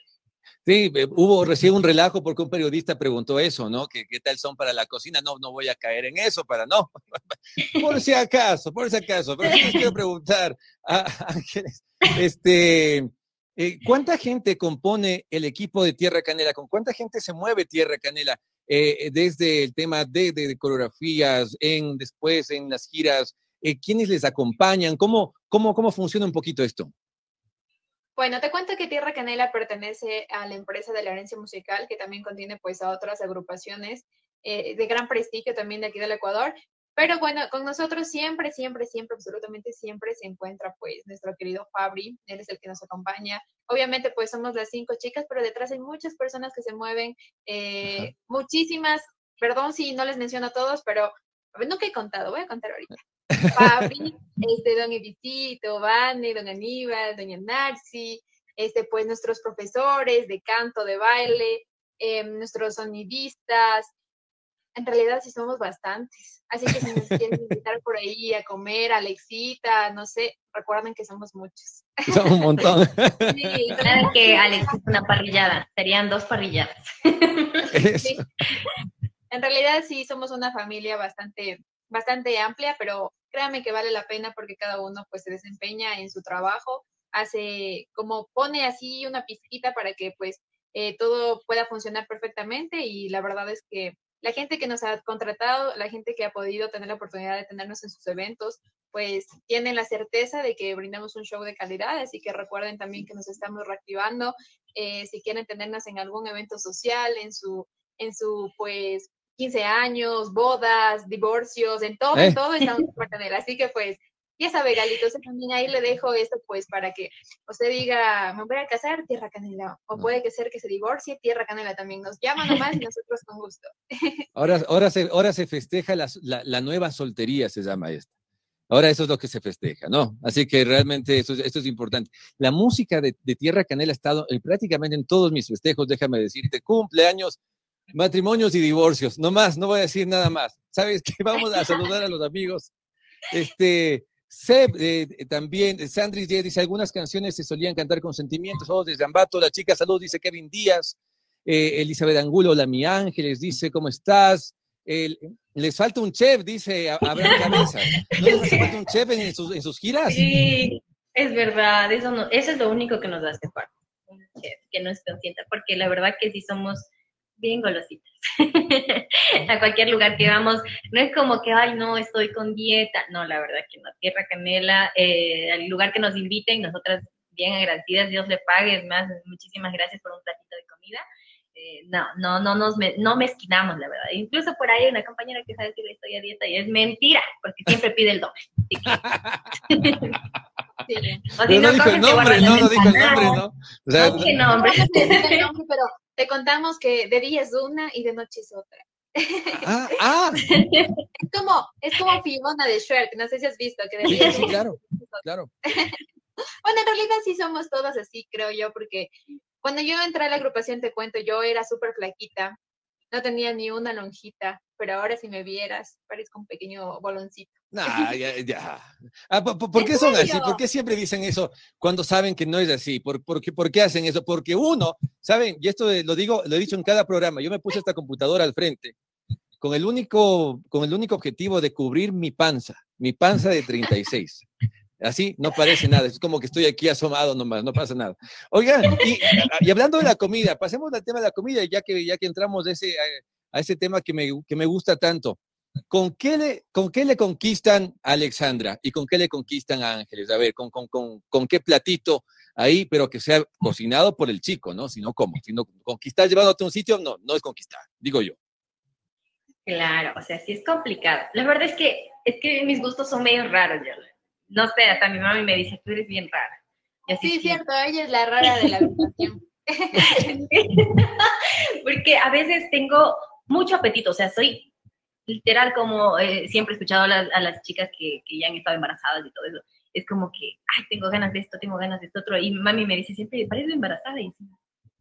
Sí, eh, hubo recién un relajo porque un periodista preguntó eso, ¿no? ¿Qué, ¿Qué, tal son para la cocina? No, no voy a caer en eso, para no. por si acaso, por si acaso. Pero sí les quiero preguntar, a, Ángeles, este, eh, ¿cuánta gente compone el equipo de Tierra Canela? ¿Con cuánta gente se mueve Tierra Canela? Eh, desde el tema de, coreografías, en, después en las giras, eh, ¿quiénes les acompañan? ¿Cómo, cómo, ¿Cómo funciona un poquito esto? Bueno, te cuento que Tierra Canela pertenece a la empresa de la herencia musical, que también contiene pues a otras agrupaciones eh, de gran prestigio también de aquí del Ecuador, pero bueno, con nosotros siempre, siempre, siempre, absolutamente siempre se encuentra pues nuestro querido Fabri, él es el que nos acompaña. Obviamente pues somos las cinco chicas, pero detrás hay muchas personas que se mueven, eh, muchísimas, perdón si no les menciono a todos, pero nunca he contado, voy a contar ahorita. Fabri, este, don Edicito, Vane, don Aníbal, doña Narci, este, pues nuestros profesores de canto, de baile, eh, nuestros sonidistas, en realidad sí somos bastantes. Así que si nos quieren invitar por ahí a comer, Alexita, no sé, recuerden que somos muchos. Somos un montón. Sí, claro que Alex es una parrillada, serían dos parrilladas. En realidad sí somos una familia bastante, bastante amplia, pero créanme que vale la pena porque cada uno pues se desempeña en su trabajo, hace como pone así una pizquita para que pues eh, todo pueda funcionar perfectamente y la verdad es que la gente que nos ha contratado, la gente que ha podido tener la oportunidad de tenernos en sus eventos, pues tienen la certeza de que brindamos un show de calidad, así que recuerden también que nos estamos reactivando. Eh, si quieren tenernos en algún evento social, en su, en su pues 15 años, bodas, divorcios, en todo, en eh. todo estamos en Así que pues ya sabe, Galito, también ahí le dejo esto pues para que usted diga, me voy a casar, Tierra Canela. O puede que ser que se divorcie, Tierra Canela también. Nos llama nomás y nosotros con gusto. Ahora, ahora, se, ahora se festeja la, la, nueva soltería, se llama esta. Ahora eso es lo que se festeja, ¿no? Así que realmente esto, esto es importante. La música de, de Tierra Canela ha estado prácticamente en todos mis festejos, déjame decirte, cumpleaños, matrimonios y divorcios, no más, no voy a decir nada más. ¿Sabes qué? Vamos a saludar a los amigos. Este, Seb eh, eh, también, Sandris dice, algunas canciones se solían cantar con sentimientos, oh, desde Ambato, la chica salud, dice Kevin Díaz, eh, Elizabeth Angulo, la mi Ángeles, dice, ¿cómo estás? les falta un chef, dice Abraham Cabeza. ¿No les falta un chef en sus, en sus giras? Sí, es verdad, eso, no, eso es lo único que nos hace falta, un chef que nos consienta, porque la verdad que sí somos bien golositas. a cualquier lugar que vamos, no es como que, ay, no, estoy con dieta. No, la verdad que no. Tierra Canela, eh, al lugar que nos inviten, nosotras bien agradecidas, Dios le pague, es más, muchísimas gracias por un platito de comida. Eh, no, no, no nos no mezquinamos, la verdad. Incluso por ahí hay una compañera que sabe que estoy a dieta y es mentira, porque siempre pide el doble. no, no dijo el nombre, no, no dijo el nombre, ¿no? O sea, no, nombre. pero te contamos que de día es una y de noche es otra. Ah, ah. Es como, es como Fiona de Shrek, no sé si has visto que de día sí, claro, claro. bueno, en realidad sí somos todas así, creo yo, porque cuando yo entré a la agrupación, te cuento, yo era súper flaquita, no tenía ni una lonjita, pero ahora si me vieras, parezco un pequeño boloncito. Nah, ya, ya. Ah, ¿por, qué son así? ¿Por qué siempre dicen eso cuando saben que no es así? ¿Por, qué, ¿Por, qué, hacen eso? Porque uno, ¿saben? Y esto lo digo, lo he dicho en cada programa. Yo me puse esta computadora al frente con el único, con el único objetivo de cubrir mi panza, mi panza de 36. Así no parece nada, es como que estoy aquí asomado nomás, no pasa nada. Oigan, y, hablando de la comida, pasemos al tema de la comida, ya que, ya que entramos a ese, a, ese tema que me, que me gusta tanto. ¿Con qué, le, ¿Con qué le conquistan a Alexandra y con qué le conquistan a Ángeles? A ver, ¿con, con, con, con qué platito ahí, pero que sea cocinado por el chico, ¿no? Si no, ¿cómo? Si no, conquistar llevándote a un sitio, no, no es conquistar, digo yo. Claro, o sea, sí es complicado. La verdad es que, es que mis gustos son medio raros, ya. No sé, hasta mi mamá me dice, tú eres bien rara. sí, es cierto, ella es la rara de la habitación. Porque a veces tengo mucho apetito, o sea, soy literal como eh, siempre he escuchado a las, chicas que, que, ya han estado embarazadas y todo eso, es como que, ay, tengo ganas de esto, tengo ganas de esto otro, y mami me dice siempre, parezco embarazada, y,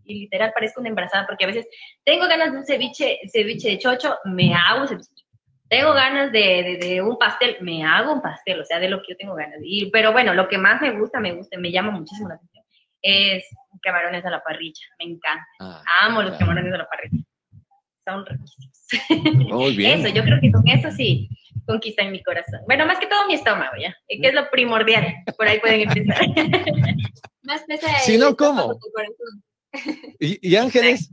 y, literal parezco una embarazada, porque a veces tengo ganas de un ceviche, ceviche de chocho, me hago un ceviche. Tengo ganas de, de, un pastel, me hago un pastel, o sea, de lo que yo tengo ganas. Y, pero bueno, lo que más me gusta, me gusta, me llama muchísimo la atención, es camarones a la parrilla, me encanta. Ah, Amo los camarones a la parrilla son Muy bien. Eso, yo creo que con eso sí conquistan mi corazón. Bueno, más que todo mi estómago, ¿ya? Que es lo primordial. Por ahí pueden empezar. más pesa Si no, ¿cómo? ¿Y, ¿Y, Ángeles?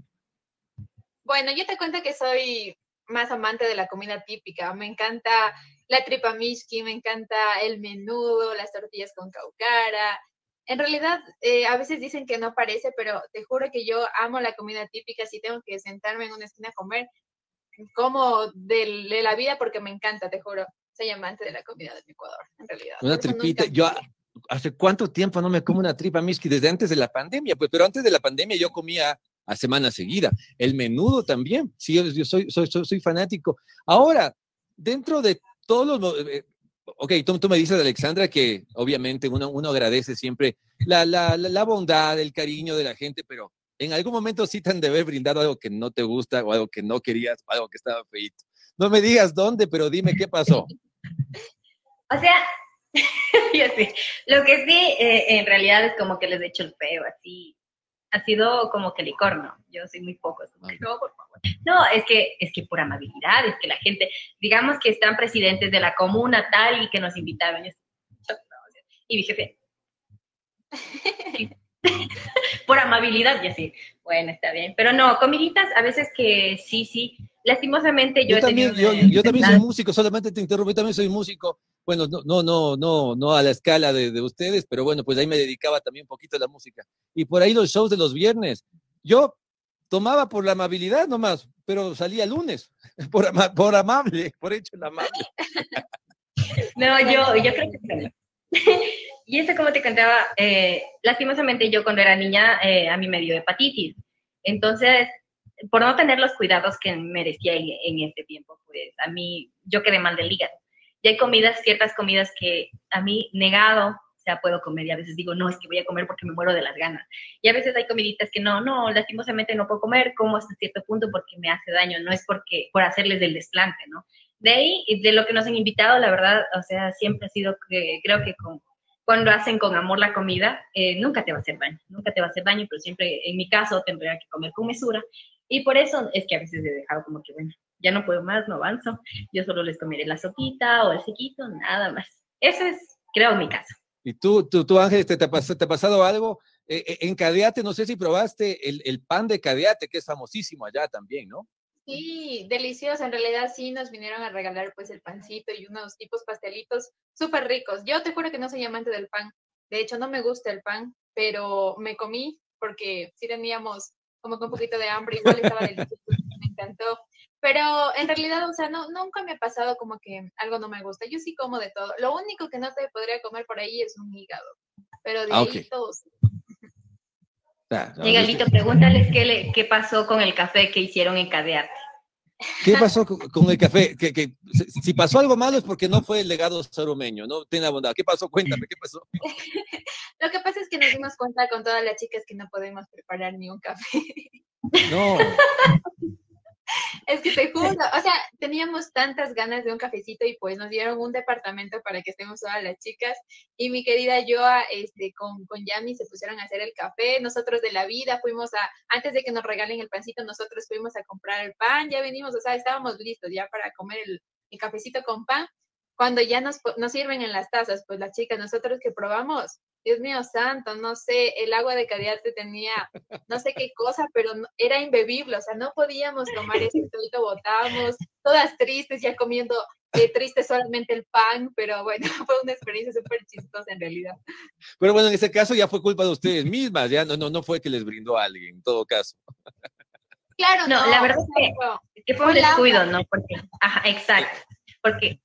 Bueno, yo te cuento que soy más amante de la comida típica. Me encanta la tripa mishki, me encanta el menudo, las tortillas con caucara, en realidad, eh, a veces dicen que no parece, pero te juro que yo amo la comida típica. Si tengo que sentarme en una esquina a comer, como de, la vida porque me encanta, te juro. Soy amante de la comida de Ecuador, en realidad. Una tripita. Yo, ¿hace cuánto tiempo no me como una tripa miski? Desde antes de la pandemia, pues, pero antes de la pandemia yo comía a semana seguida. El menudo también. Sí, yo, soy, soy, soy, soy fanático. Ahora, dentro de todos los eh, ok, tú, tú, me dices, Alexandra, que obviamente uno, uno agradece siempre la, la, la, bondad, el cariño de la gente, pero en algún momento sí te han de haber brindado algo que no te gusta o algo que no querías o algo que estaba feito. No me digas dónde, pero dime qué pasó. O sea, yo sí. Lo que sí, eh, en realidad es como que les he hecho el feo, así, ha sido como que licor, ¿no? Yo soy muy poco, no, por favor. No, es que, es que por amabilidad, es que la gente, digamos que están presidentes de la comuna tal y que nos invitaron. Y dije, por amabilidad, y así, bueno, está bien. Pero no, comiditas a veces que sí, sí, lastimosamente yo, también, yo, yo, también soy músico, solamente te interrumpo, yo también soy músico bueno, no, no, no, no, no a la escala de, ustedes, pero bueno, pues ahí me dedicaba también un poquito a la música. Y por ahí los shows de los viernes. Yo tomaba por la amabilidad nomás, pero salía lunes, por, por amable, por hecho el amable. No, yo, yo creo que y eso como te contaba, eh, lastimosamente yo cuando era niña eh, a mí me dio hepatitis. Entonces, por no tener los cuidados que merecía en, en este tiempo, pues a mí yo quedé mal del hígado. Y hay comidas, ciertas comidas que a mí negado, sea, puedo comer y a veces digo, no, es que voy a comer porque me muero de las ganas. Y a veces hay comiditas que no, no, lastimosamente no puedo comer, como hasta cierto punto porque me hace daño, no es porque, por hacerles del desplante, ¿no? De ahí, de lo que nos han invitado, la verdad, o sea, siempre ha sido que creo que con, cuando hacen con amor la comida, eh, nunca te va a hacer daño, nunca te va a hacer daño, pero siempre, en mi caso, tendría que comer con mesura. Y por eso es que a veces he dejado como que, bueno, ya no puedo más, no avanzo, yo solo les comeré la sopita o el sequito, nada más. Eso es, creo, mi caso. ¿Y tú, tú, tú Ángel, te, te, ha pasado algo? Eh, eh, en Cadeate, no sé si probaste el, el, pan de Cadeate, que es famosísimo allá también, ¿no? Sí, delicioso. En realidad sí nos vinieron a regalar pues el pancito y unos tipos pastelitos súper ricos. Yo te juro que no soy amante del pan. De hecho, no me gusta el pan, pero me comí porque sí teníamos como que un poquito de hambre, igual estaba delicioso, me encantó. Pero en realidad, o sea, no, nunca me ha pasado como que algo no me gusta. Yo sí como de todo. Lo único que no te podría comer por ahí es un hígado. Pero de ah, ahí todos. Pregúntales qué, qué pasó con el café que hicieron en Cadeate. ¿Qué pasó con, el café? Que, que, si pasó algo malo es porque no fue el legado saromeño, no tiene bondad. ¿Qué pasó? Cuéntame, ¿qué pasó? Lo que pasa es que nos dimos cuenta con todas las chicas que no podemos preparar ni un café. No. Es que te juro, o sea, teníamos tantas ganas de un cafecito y pues nos dieron un departamento para que estemos todas las chicas y mi querida Joa este, con, con Yami se pusieron a hacer el café, nosotros de la vida fuimos a, antes de que nos regalen el pancito, nosotros fuimos a comprar el pan, ya venimos, o sea, estábamos listos ya para comer el, el cafecito con pan. Cuando ya nos, nos sirven en las tazas, pues las chicas, nosotros que probamos, Dios mío santo, no sé, el agua de Cadiarte tenía no sé qué cosa, pero era imbebible, o sea, no podíamos tomar eso, todo botábamos, todas tristes, ya comiendo eh, triste solamente el pan, pero bueno, fue una experiencia súper chistosa en realidad. Pero bueno, en ese caso ya fue culpa de ustedes mismas, ya no, no, no fue que les brindó a alguien, en todo caso. Claro, no, la verdad es que, que fue un descuido, ¿no? Porque, ajá, exacto, porque,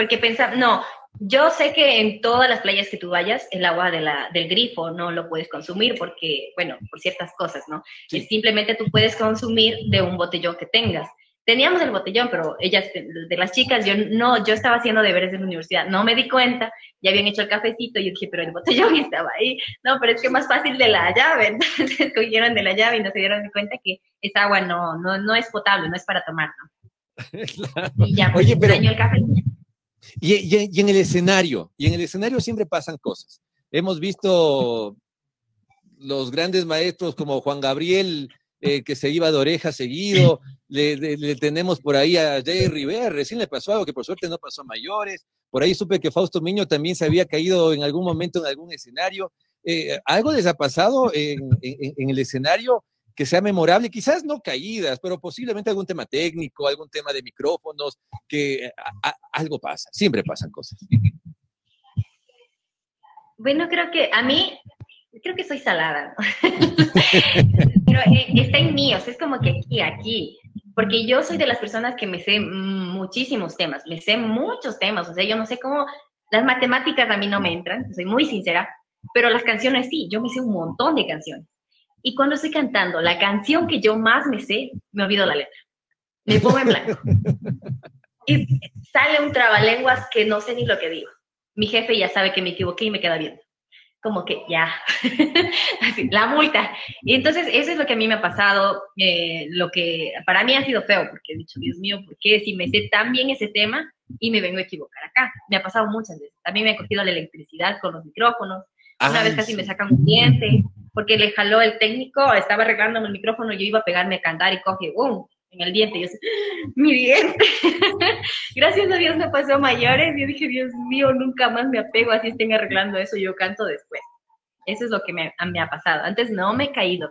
porque pensaba, no, yo sé que en todas las playas que tú vayas, el agua de la, del grifo no lo puedes consumir porque, bueno, por ciertas cosas, ¿no? Simplemente tú puedes consumir de un botellón que tengas. Teníamos el botellón, pero ellas, de las chicas, yo no, yo estaba haciendo deberes en la universidad, no me di cuenta, ya habían hecho el cafecito, y yo dije, pero el botellón estaba ahí. No, pero es que más fácil de la llave, entonces cogieron de la llave y no se dieron cuenta que esa agua no, no, no es potable, no es para tomar, ¿no? Y ya, pues, Oye, pero... el cafecito y, en el escenario, y en el escenario siempre pasan cosas. Hemos visto los grandes maestros como Juan Gabriel, eh, que se iba de oreja seguido, le, tenemos por ahí a Jay Rivera, recién le pasó algo que por suerte no pasó a mayores, por ahí supe que Fausto Miño también se había caído en algún momento en algún escenario. Eh, ¿Algo les ha pasado en, en el escenario? que sea memorable, quizás no caídas, pero posiblemente algún tema técnico, algún tema de micrófonos, que algo pasa, siempre pasan cosas. Bueno, creo que a mí, creo que soy salada, pero eh, está en mí, o sea, es como que aquí, aquí, porque yo soy de las personas que me sé muchísimos temas, me sé muchos temas, o sea, yo no sé cómo, las matemáticas a mí no me entran, soy muy sincera, pero las canciones sí, yo me sé un montón de canciones. Y cuando estoy cantando la canción que yo más me sé, me olvido la letra. Me pongo en blanco. y sale un trabalenguas que no sé ni lo que digo. Mi jefe ya sabe que me equivoqué y me queda viendo. Como que ya, la multa. Y entonces eso es lo que a mí me ha pasado, eh, lo que para mí ha sido feo, porque he dicho, Dios mío, ¿por qué si me sé tan bien ese tema y me vengo a equivocar acá? Me ha pasado muchas veces. También me ha cogido la electricidad con los micrófonos, una vez casi me sacan un diente, porque le jaló el técnico, estaba arreglándome el micrófono, yo iba a pegarme a cantar y coge, ¡um! En el diente. Yo mi diente. Gracias a Dios me pasó mayores. Yo dije, Dios mío, nunca más me apego, así estén arreglando eso, yo canto después. Eso es lo que me, me ha pasado. Antes no me he caído.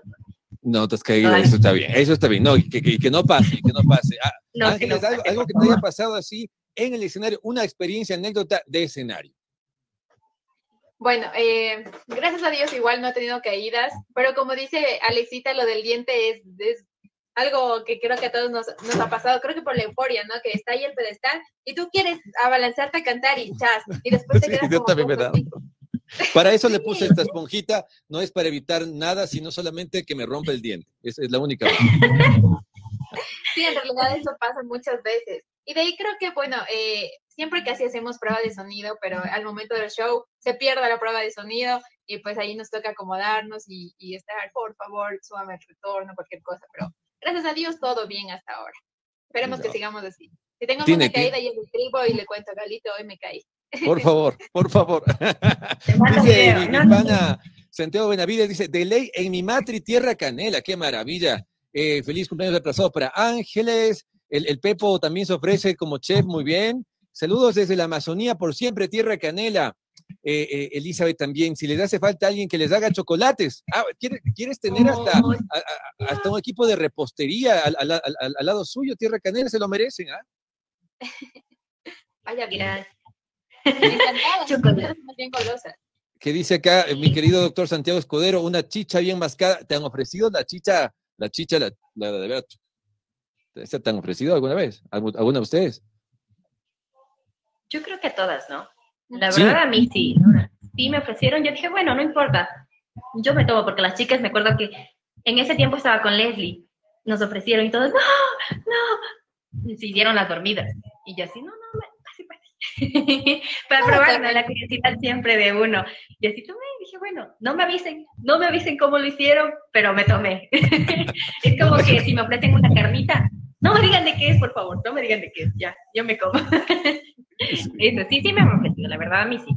No te has caído, eso está bien, eso está bien. No, que, que, no pase, que no pase. Ah, Ángeles, algo, algo que te haya pasado así en el escenario, una experiencia, anécdota de escenario. Bueno, eh, gracias a Dios igual no he tenido caídas, pero como dice Alexita, lo del diente es, algo que creo que a todos nos, ha pasado, creo que por la euforia, ¿no? Que está ahí el pedestal y tú quieres abalanzarte a cantar y chas, y después te quedas como Para eso le puse esta esponjita, no es para evitar nada, sino solamente que me rompa el diente. Esa es la única. sí, en realidad eso pasa muchas veces. Y de ahí creo que, bueno, eh, siempre que así hacemos prueba de sonido, pero al momento del show se pierde la prueba de sonido y pues ahí nos toca acomodarnos y, estar, por favor, súbame el retorno, cualquier cosa, pero gracias a Dios todo bien hasta ahora. Esperemos que sigamos así. Si tengo una caída y el escribo y le cuento a Galito, hoy me caí. Por favor, por favor. dice mi, pana Santiago Benavides, dice, de ley en mi matri tierra canela, qué maravilla. Eh, feliz cumpleaños atrasado para Ángeles. El, el, Pepo también se ofrece como chef, muy bien. Saludos desde la Amazonía, por siempre, Tierra Canela. Eh, eh, Elizabeth también, si les hace falta alguien que les haga chocolates. Ah, ¿quieres, tener hasta, hasta un equipo de repostería al, lado suyo, Tierra Canela? Se lo merecen, ¿ah? Vaya, gracias. ¿Qué dice acá mi querido doctor Santiago Escudero? Una chicha bien mascada. ¿Te han ofrecido la chicha, la chicha, la, la de verdad? ¿Te han ofrecido alguna vez? ¿Alguna de ustedes? Yo creo que todas, ¿no? La verdad a mí sí. Sí me ofrecieron, yo dije, bueno, no importa. Yo me tomo, porque las chicas, me acuerdo que en ese tiempo estaba con Leslie, nos ofrecieron y todos, no, no, se hicieron las dormidas. Y yo así, no, no, así, así. Para probar la curiosidad siempre de uno. Y así tomé y dije, bueno, no me avisen, no me avisen cómo lo hicieron, pero me tomé. es como que si me ofrecen una carnita, No me digan de qué es, por favor, no me digan de qué es, ya, yo me como. Eso, sí, sí me han ofrecido, la verdad, a mí sí.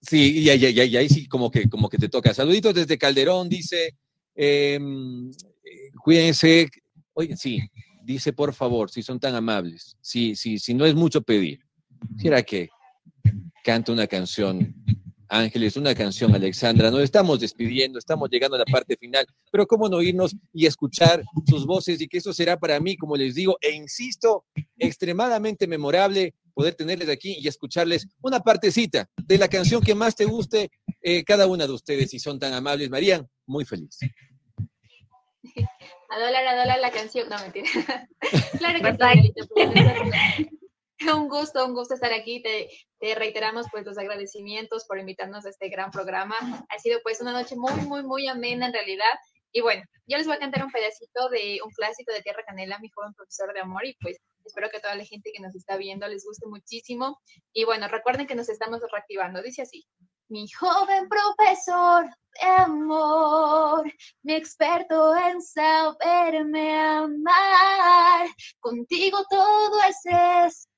Sí, y ahí sí como que, como que te toca. Saluditos desde Calderón, dice, em, eh, cuídense, oye, sí, dice por favor, si son tan amables, si, si, si no es mucho pedir, quiera que cante una canción Ángeles, una canción, Alexandra. Nos estamos despidiendo, estamos llegando a la parte final, pero cómo no irnos y escuchar sus voces y que eso será para mí, como les digo, e insisto, extremadamente memorable poder tenerles aquí y escucharles una partecita de la canción que más te guste eh, cada una de ustedes, si son tan amables. María, muy feliz. A dólar, a dólar la canción. No, mentira. claro que sí. Un gusto, un gusto estar aquí. Te, te, reiteramos pues los agradecimientos por invitarnos a este gran programa. Ha sido pues una noche muy, muy, muy amena en realidad. Y bueno, yo les voy a cantar un pedacito de un clásico de Tierra Canela, mi joven profesor de amor, y pues espero que toda la gente que nos está viendo les guste muchísimo. Y bueno, recuerden que nos estamos reactivando. Dice así. Mi joven profesor de amor, mi experto en saberme amar, contigo todo es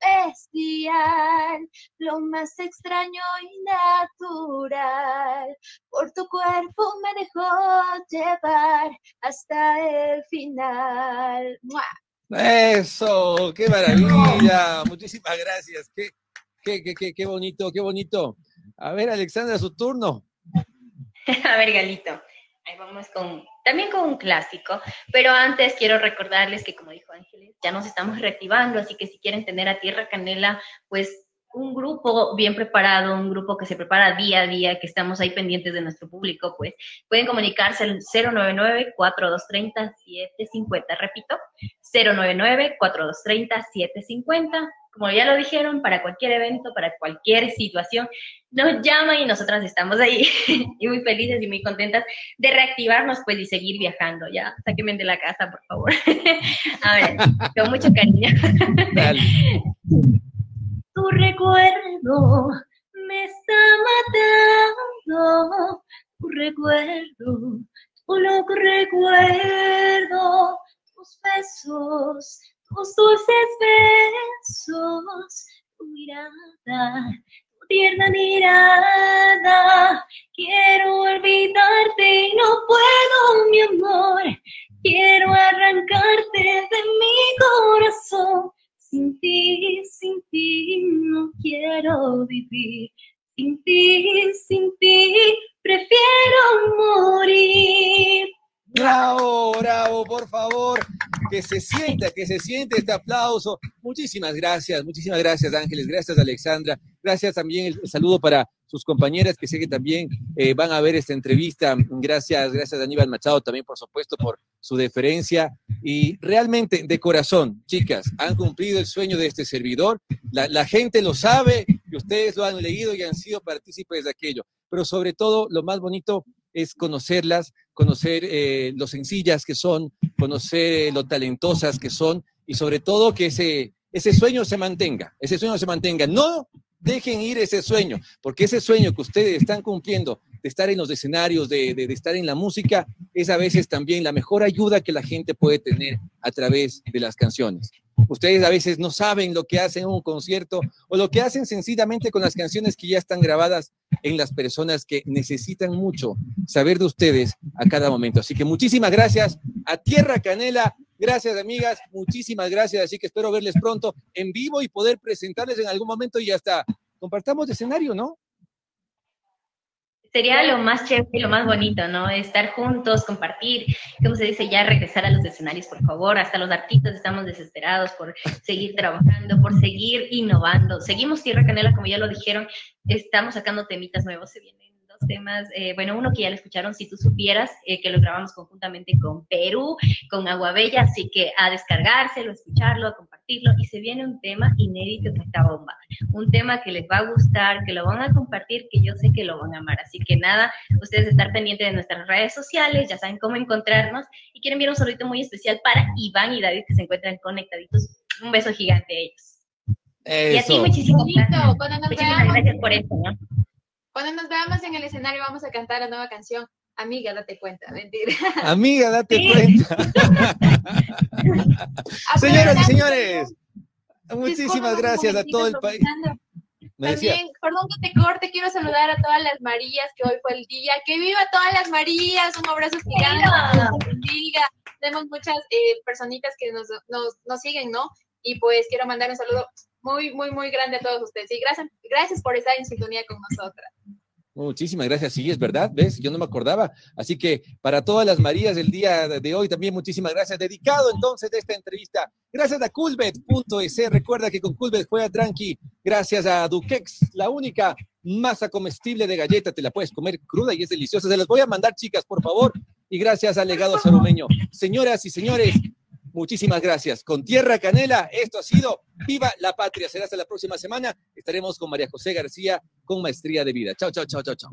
especial, lo más extraño y natural. Por tu cuerpo me dejó llevar hasta el final. Eso, qué maravilla. Muchísimas gracias. Qué, qué, qué, qué bonito, qué bonito. A ver, Alexandra, su turno. A ver, Galito. Ahí vamos con, también con un clásico, pero antes quiero recordarles que, como dijo Ángeles, ya nos estamos reactivando, así que si quieren tener a Tierra Canela, pues un grupo bien preparado, un grupo que se prepara día a día, que estamos ahí pendientes de nuestro público, pues pueden comunicarse al 099-4230-750. Repito, 099-4230-750 como ya lo dijeron, para cualquier evento, para cualquier situación, nos llaman y nosotras estamos ahí y muy felices y muy contentas de reactivarnos pues y seguir viajando. Ya, sáquenme de la casa, por favor. A ver, con mucho cariño. Tu recuerdo me está matando, tu recuerdo, tu loco recuerdo, tus besos tus dulces besos, tu mirada, tu tierna mirada. Quiero olvidarte y no puedo, mi amor. Quiero arrancarte de mi corazón. Sin ti, sin ti no quiero vivir. Sin ti, sin ti prefiero morir. Bravo, bravo, por favor, que se sienta, que se siente este aplauso. Muchísimas gracias, muchísimas gracias Ángeles, gracias Alexandra, gracias también el, saludo para sus compañeras que sé que también eh, van a ver esta entrevista. Gracias, gracias Aníbal Machado también, por supuesto, por su deferencia. Y realmente, de corazón, chicas, han cumplido el sueño de este servidor. La, la gente lo sabe y ustedes lo han leído y han sido partícipes de aquello. Pero sobre todo, lo más bonito es conocerlas, conocer eh, lo sencillas que son, conocer lo talentosas que son y sobre todo que ese, ese sueño se mantenga, ese sueño se mantenga. No dejen ir ese sueño, porque ese sueño que ustedes están cumpliendo de estar en los escenarios, de, de, estar en la música, es a veces también la mejor ayuda que la gente puede tener a través de las canciones. Ustedes a veces no saben lo que hacen en un concierto o lo que hacen sencillamente con las canciones que ya están grabadas en las personas que necesitan mucho saber de ustedes a cada momento. Así que muchísimas gracias a Tierra Canela. Gracias, amigas. Muchísimas gracias. Así que espero verles pronto en vivo y poder presentarles en algún momento y hasta compartamos escenario, ¿no? sería lo más chévere y lo más bonito, ¿no? Estar juntos, compartir, como se dice, ya regresar a los escenarios, por favor. Hasta los artistas estamos desesperados por seguir trabajando, por seguir innovando. Seguimos Tierra Canela, como ya lo dijeron, estamos sacando temitas nuevos, se vienen dos temas, eh, bueno, uno que ya lo escucharon, si tú supieras, eh, que lo grabamos conjuntamente con Perú, con Aguabella, así que a descargárselo, a escucharlo, a compartirlo, y se viene un tema inédito que está bomba, un tema que les va a gustar, que lo van a compartir, que yo sé que lo van a amar, así que nada, ustedes estar pendientes de nuestras redes sociales, ya saben cómo encontrarnos, y quieren enviar un saludito muy especial para Iván y David que se encuentran conectaditos, un beso gigante a ellos. Y a ti muchísimas gracias. Muchísimas gracias por eso, ¿no? Cuando nos veamos en el escenario vamos a cantar la nueva canción. Amiga, date cuenta, mentira. Amiga, date cuenta. Señoras y señores, muchísimas gracias a todo el país. También, perdón que te corte, quiero saludar a todas las Marías, que hoy fue el día. ¡Que viva todas las Marías! Un abrazo gigante, Tenemos muchas eh, personitas que nos, nos, nos, siguen, ¿no? Y pues quiero mandar un saludo muy, muy, muy grande a todos ustedes. Y gracias, gracias por estar en sintonía con nosotras. Muchísimas gracias. Sí, es verdad, ¿ves? Yo no me acordaba. Así que para todas las Marías del día de hoy también muchísimas gracias. Dedicado entonces de esta entrevista. Gracias a Culbet.es. Recuerda que con Culbet juega tranqui. Gracias a Duquex, la única masa comestible de galleta. Te la puedes comer cruda y es deliciosa. Se las voy a mandar, chicas, por favor. Y gracias al legado sarumeño. Señoras y señores, Muchísimas gracias. Con Tierra Canela, esto ha sido Viva la Patria. Será hasta la próxima semana. Estaremos con María José García con Maestría de Vida. Chao, chao, chao, chao, chao.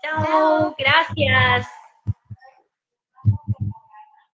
Chao, gracias.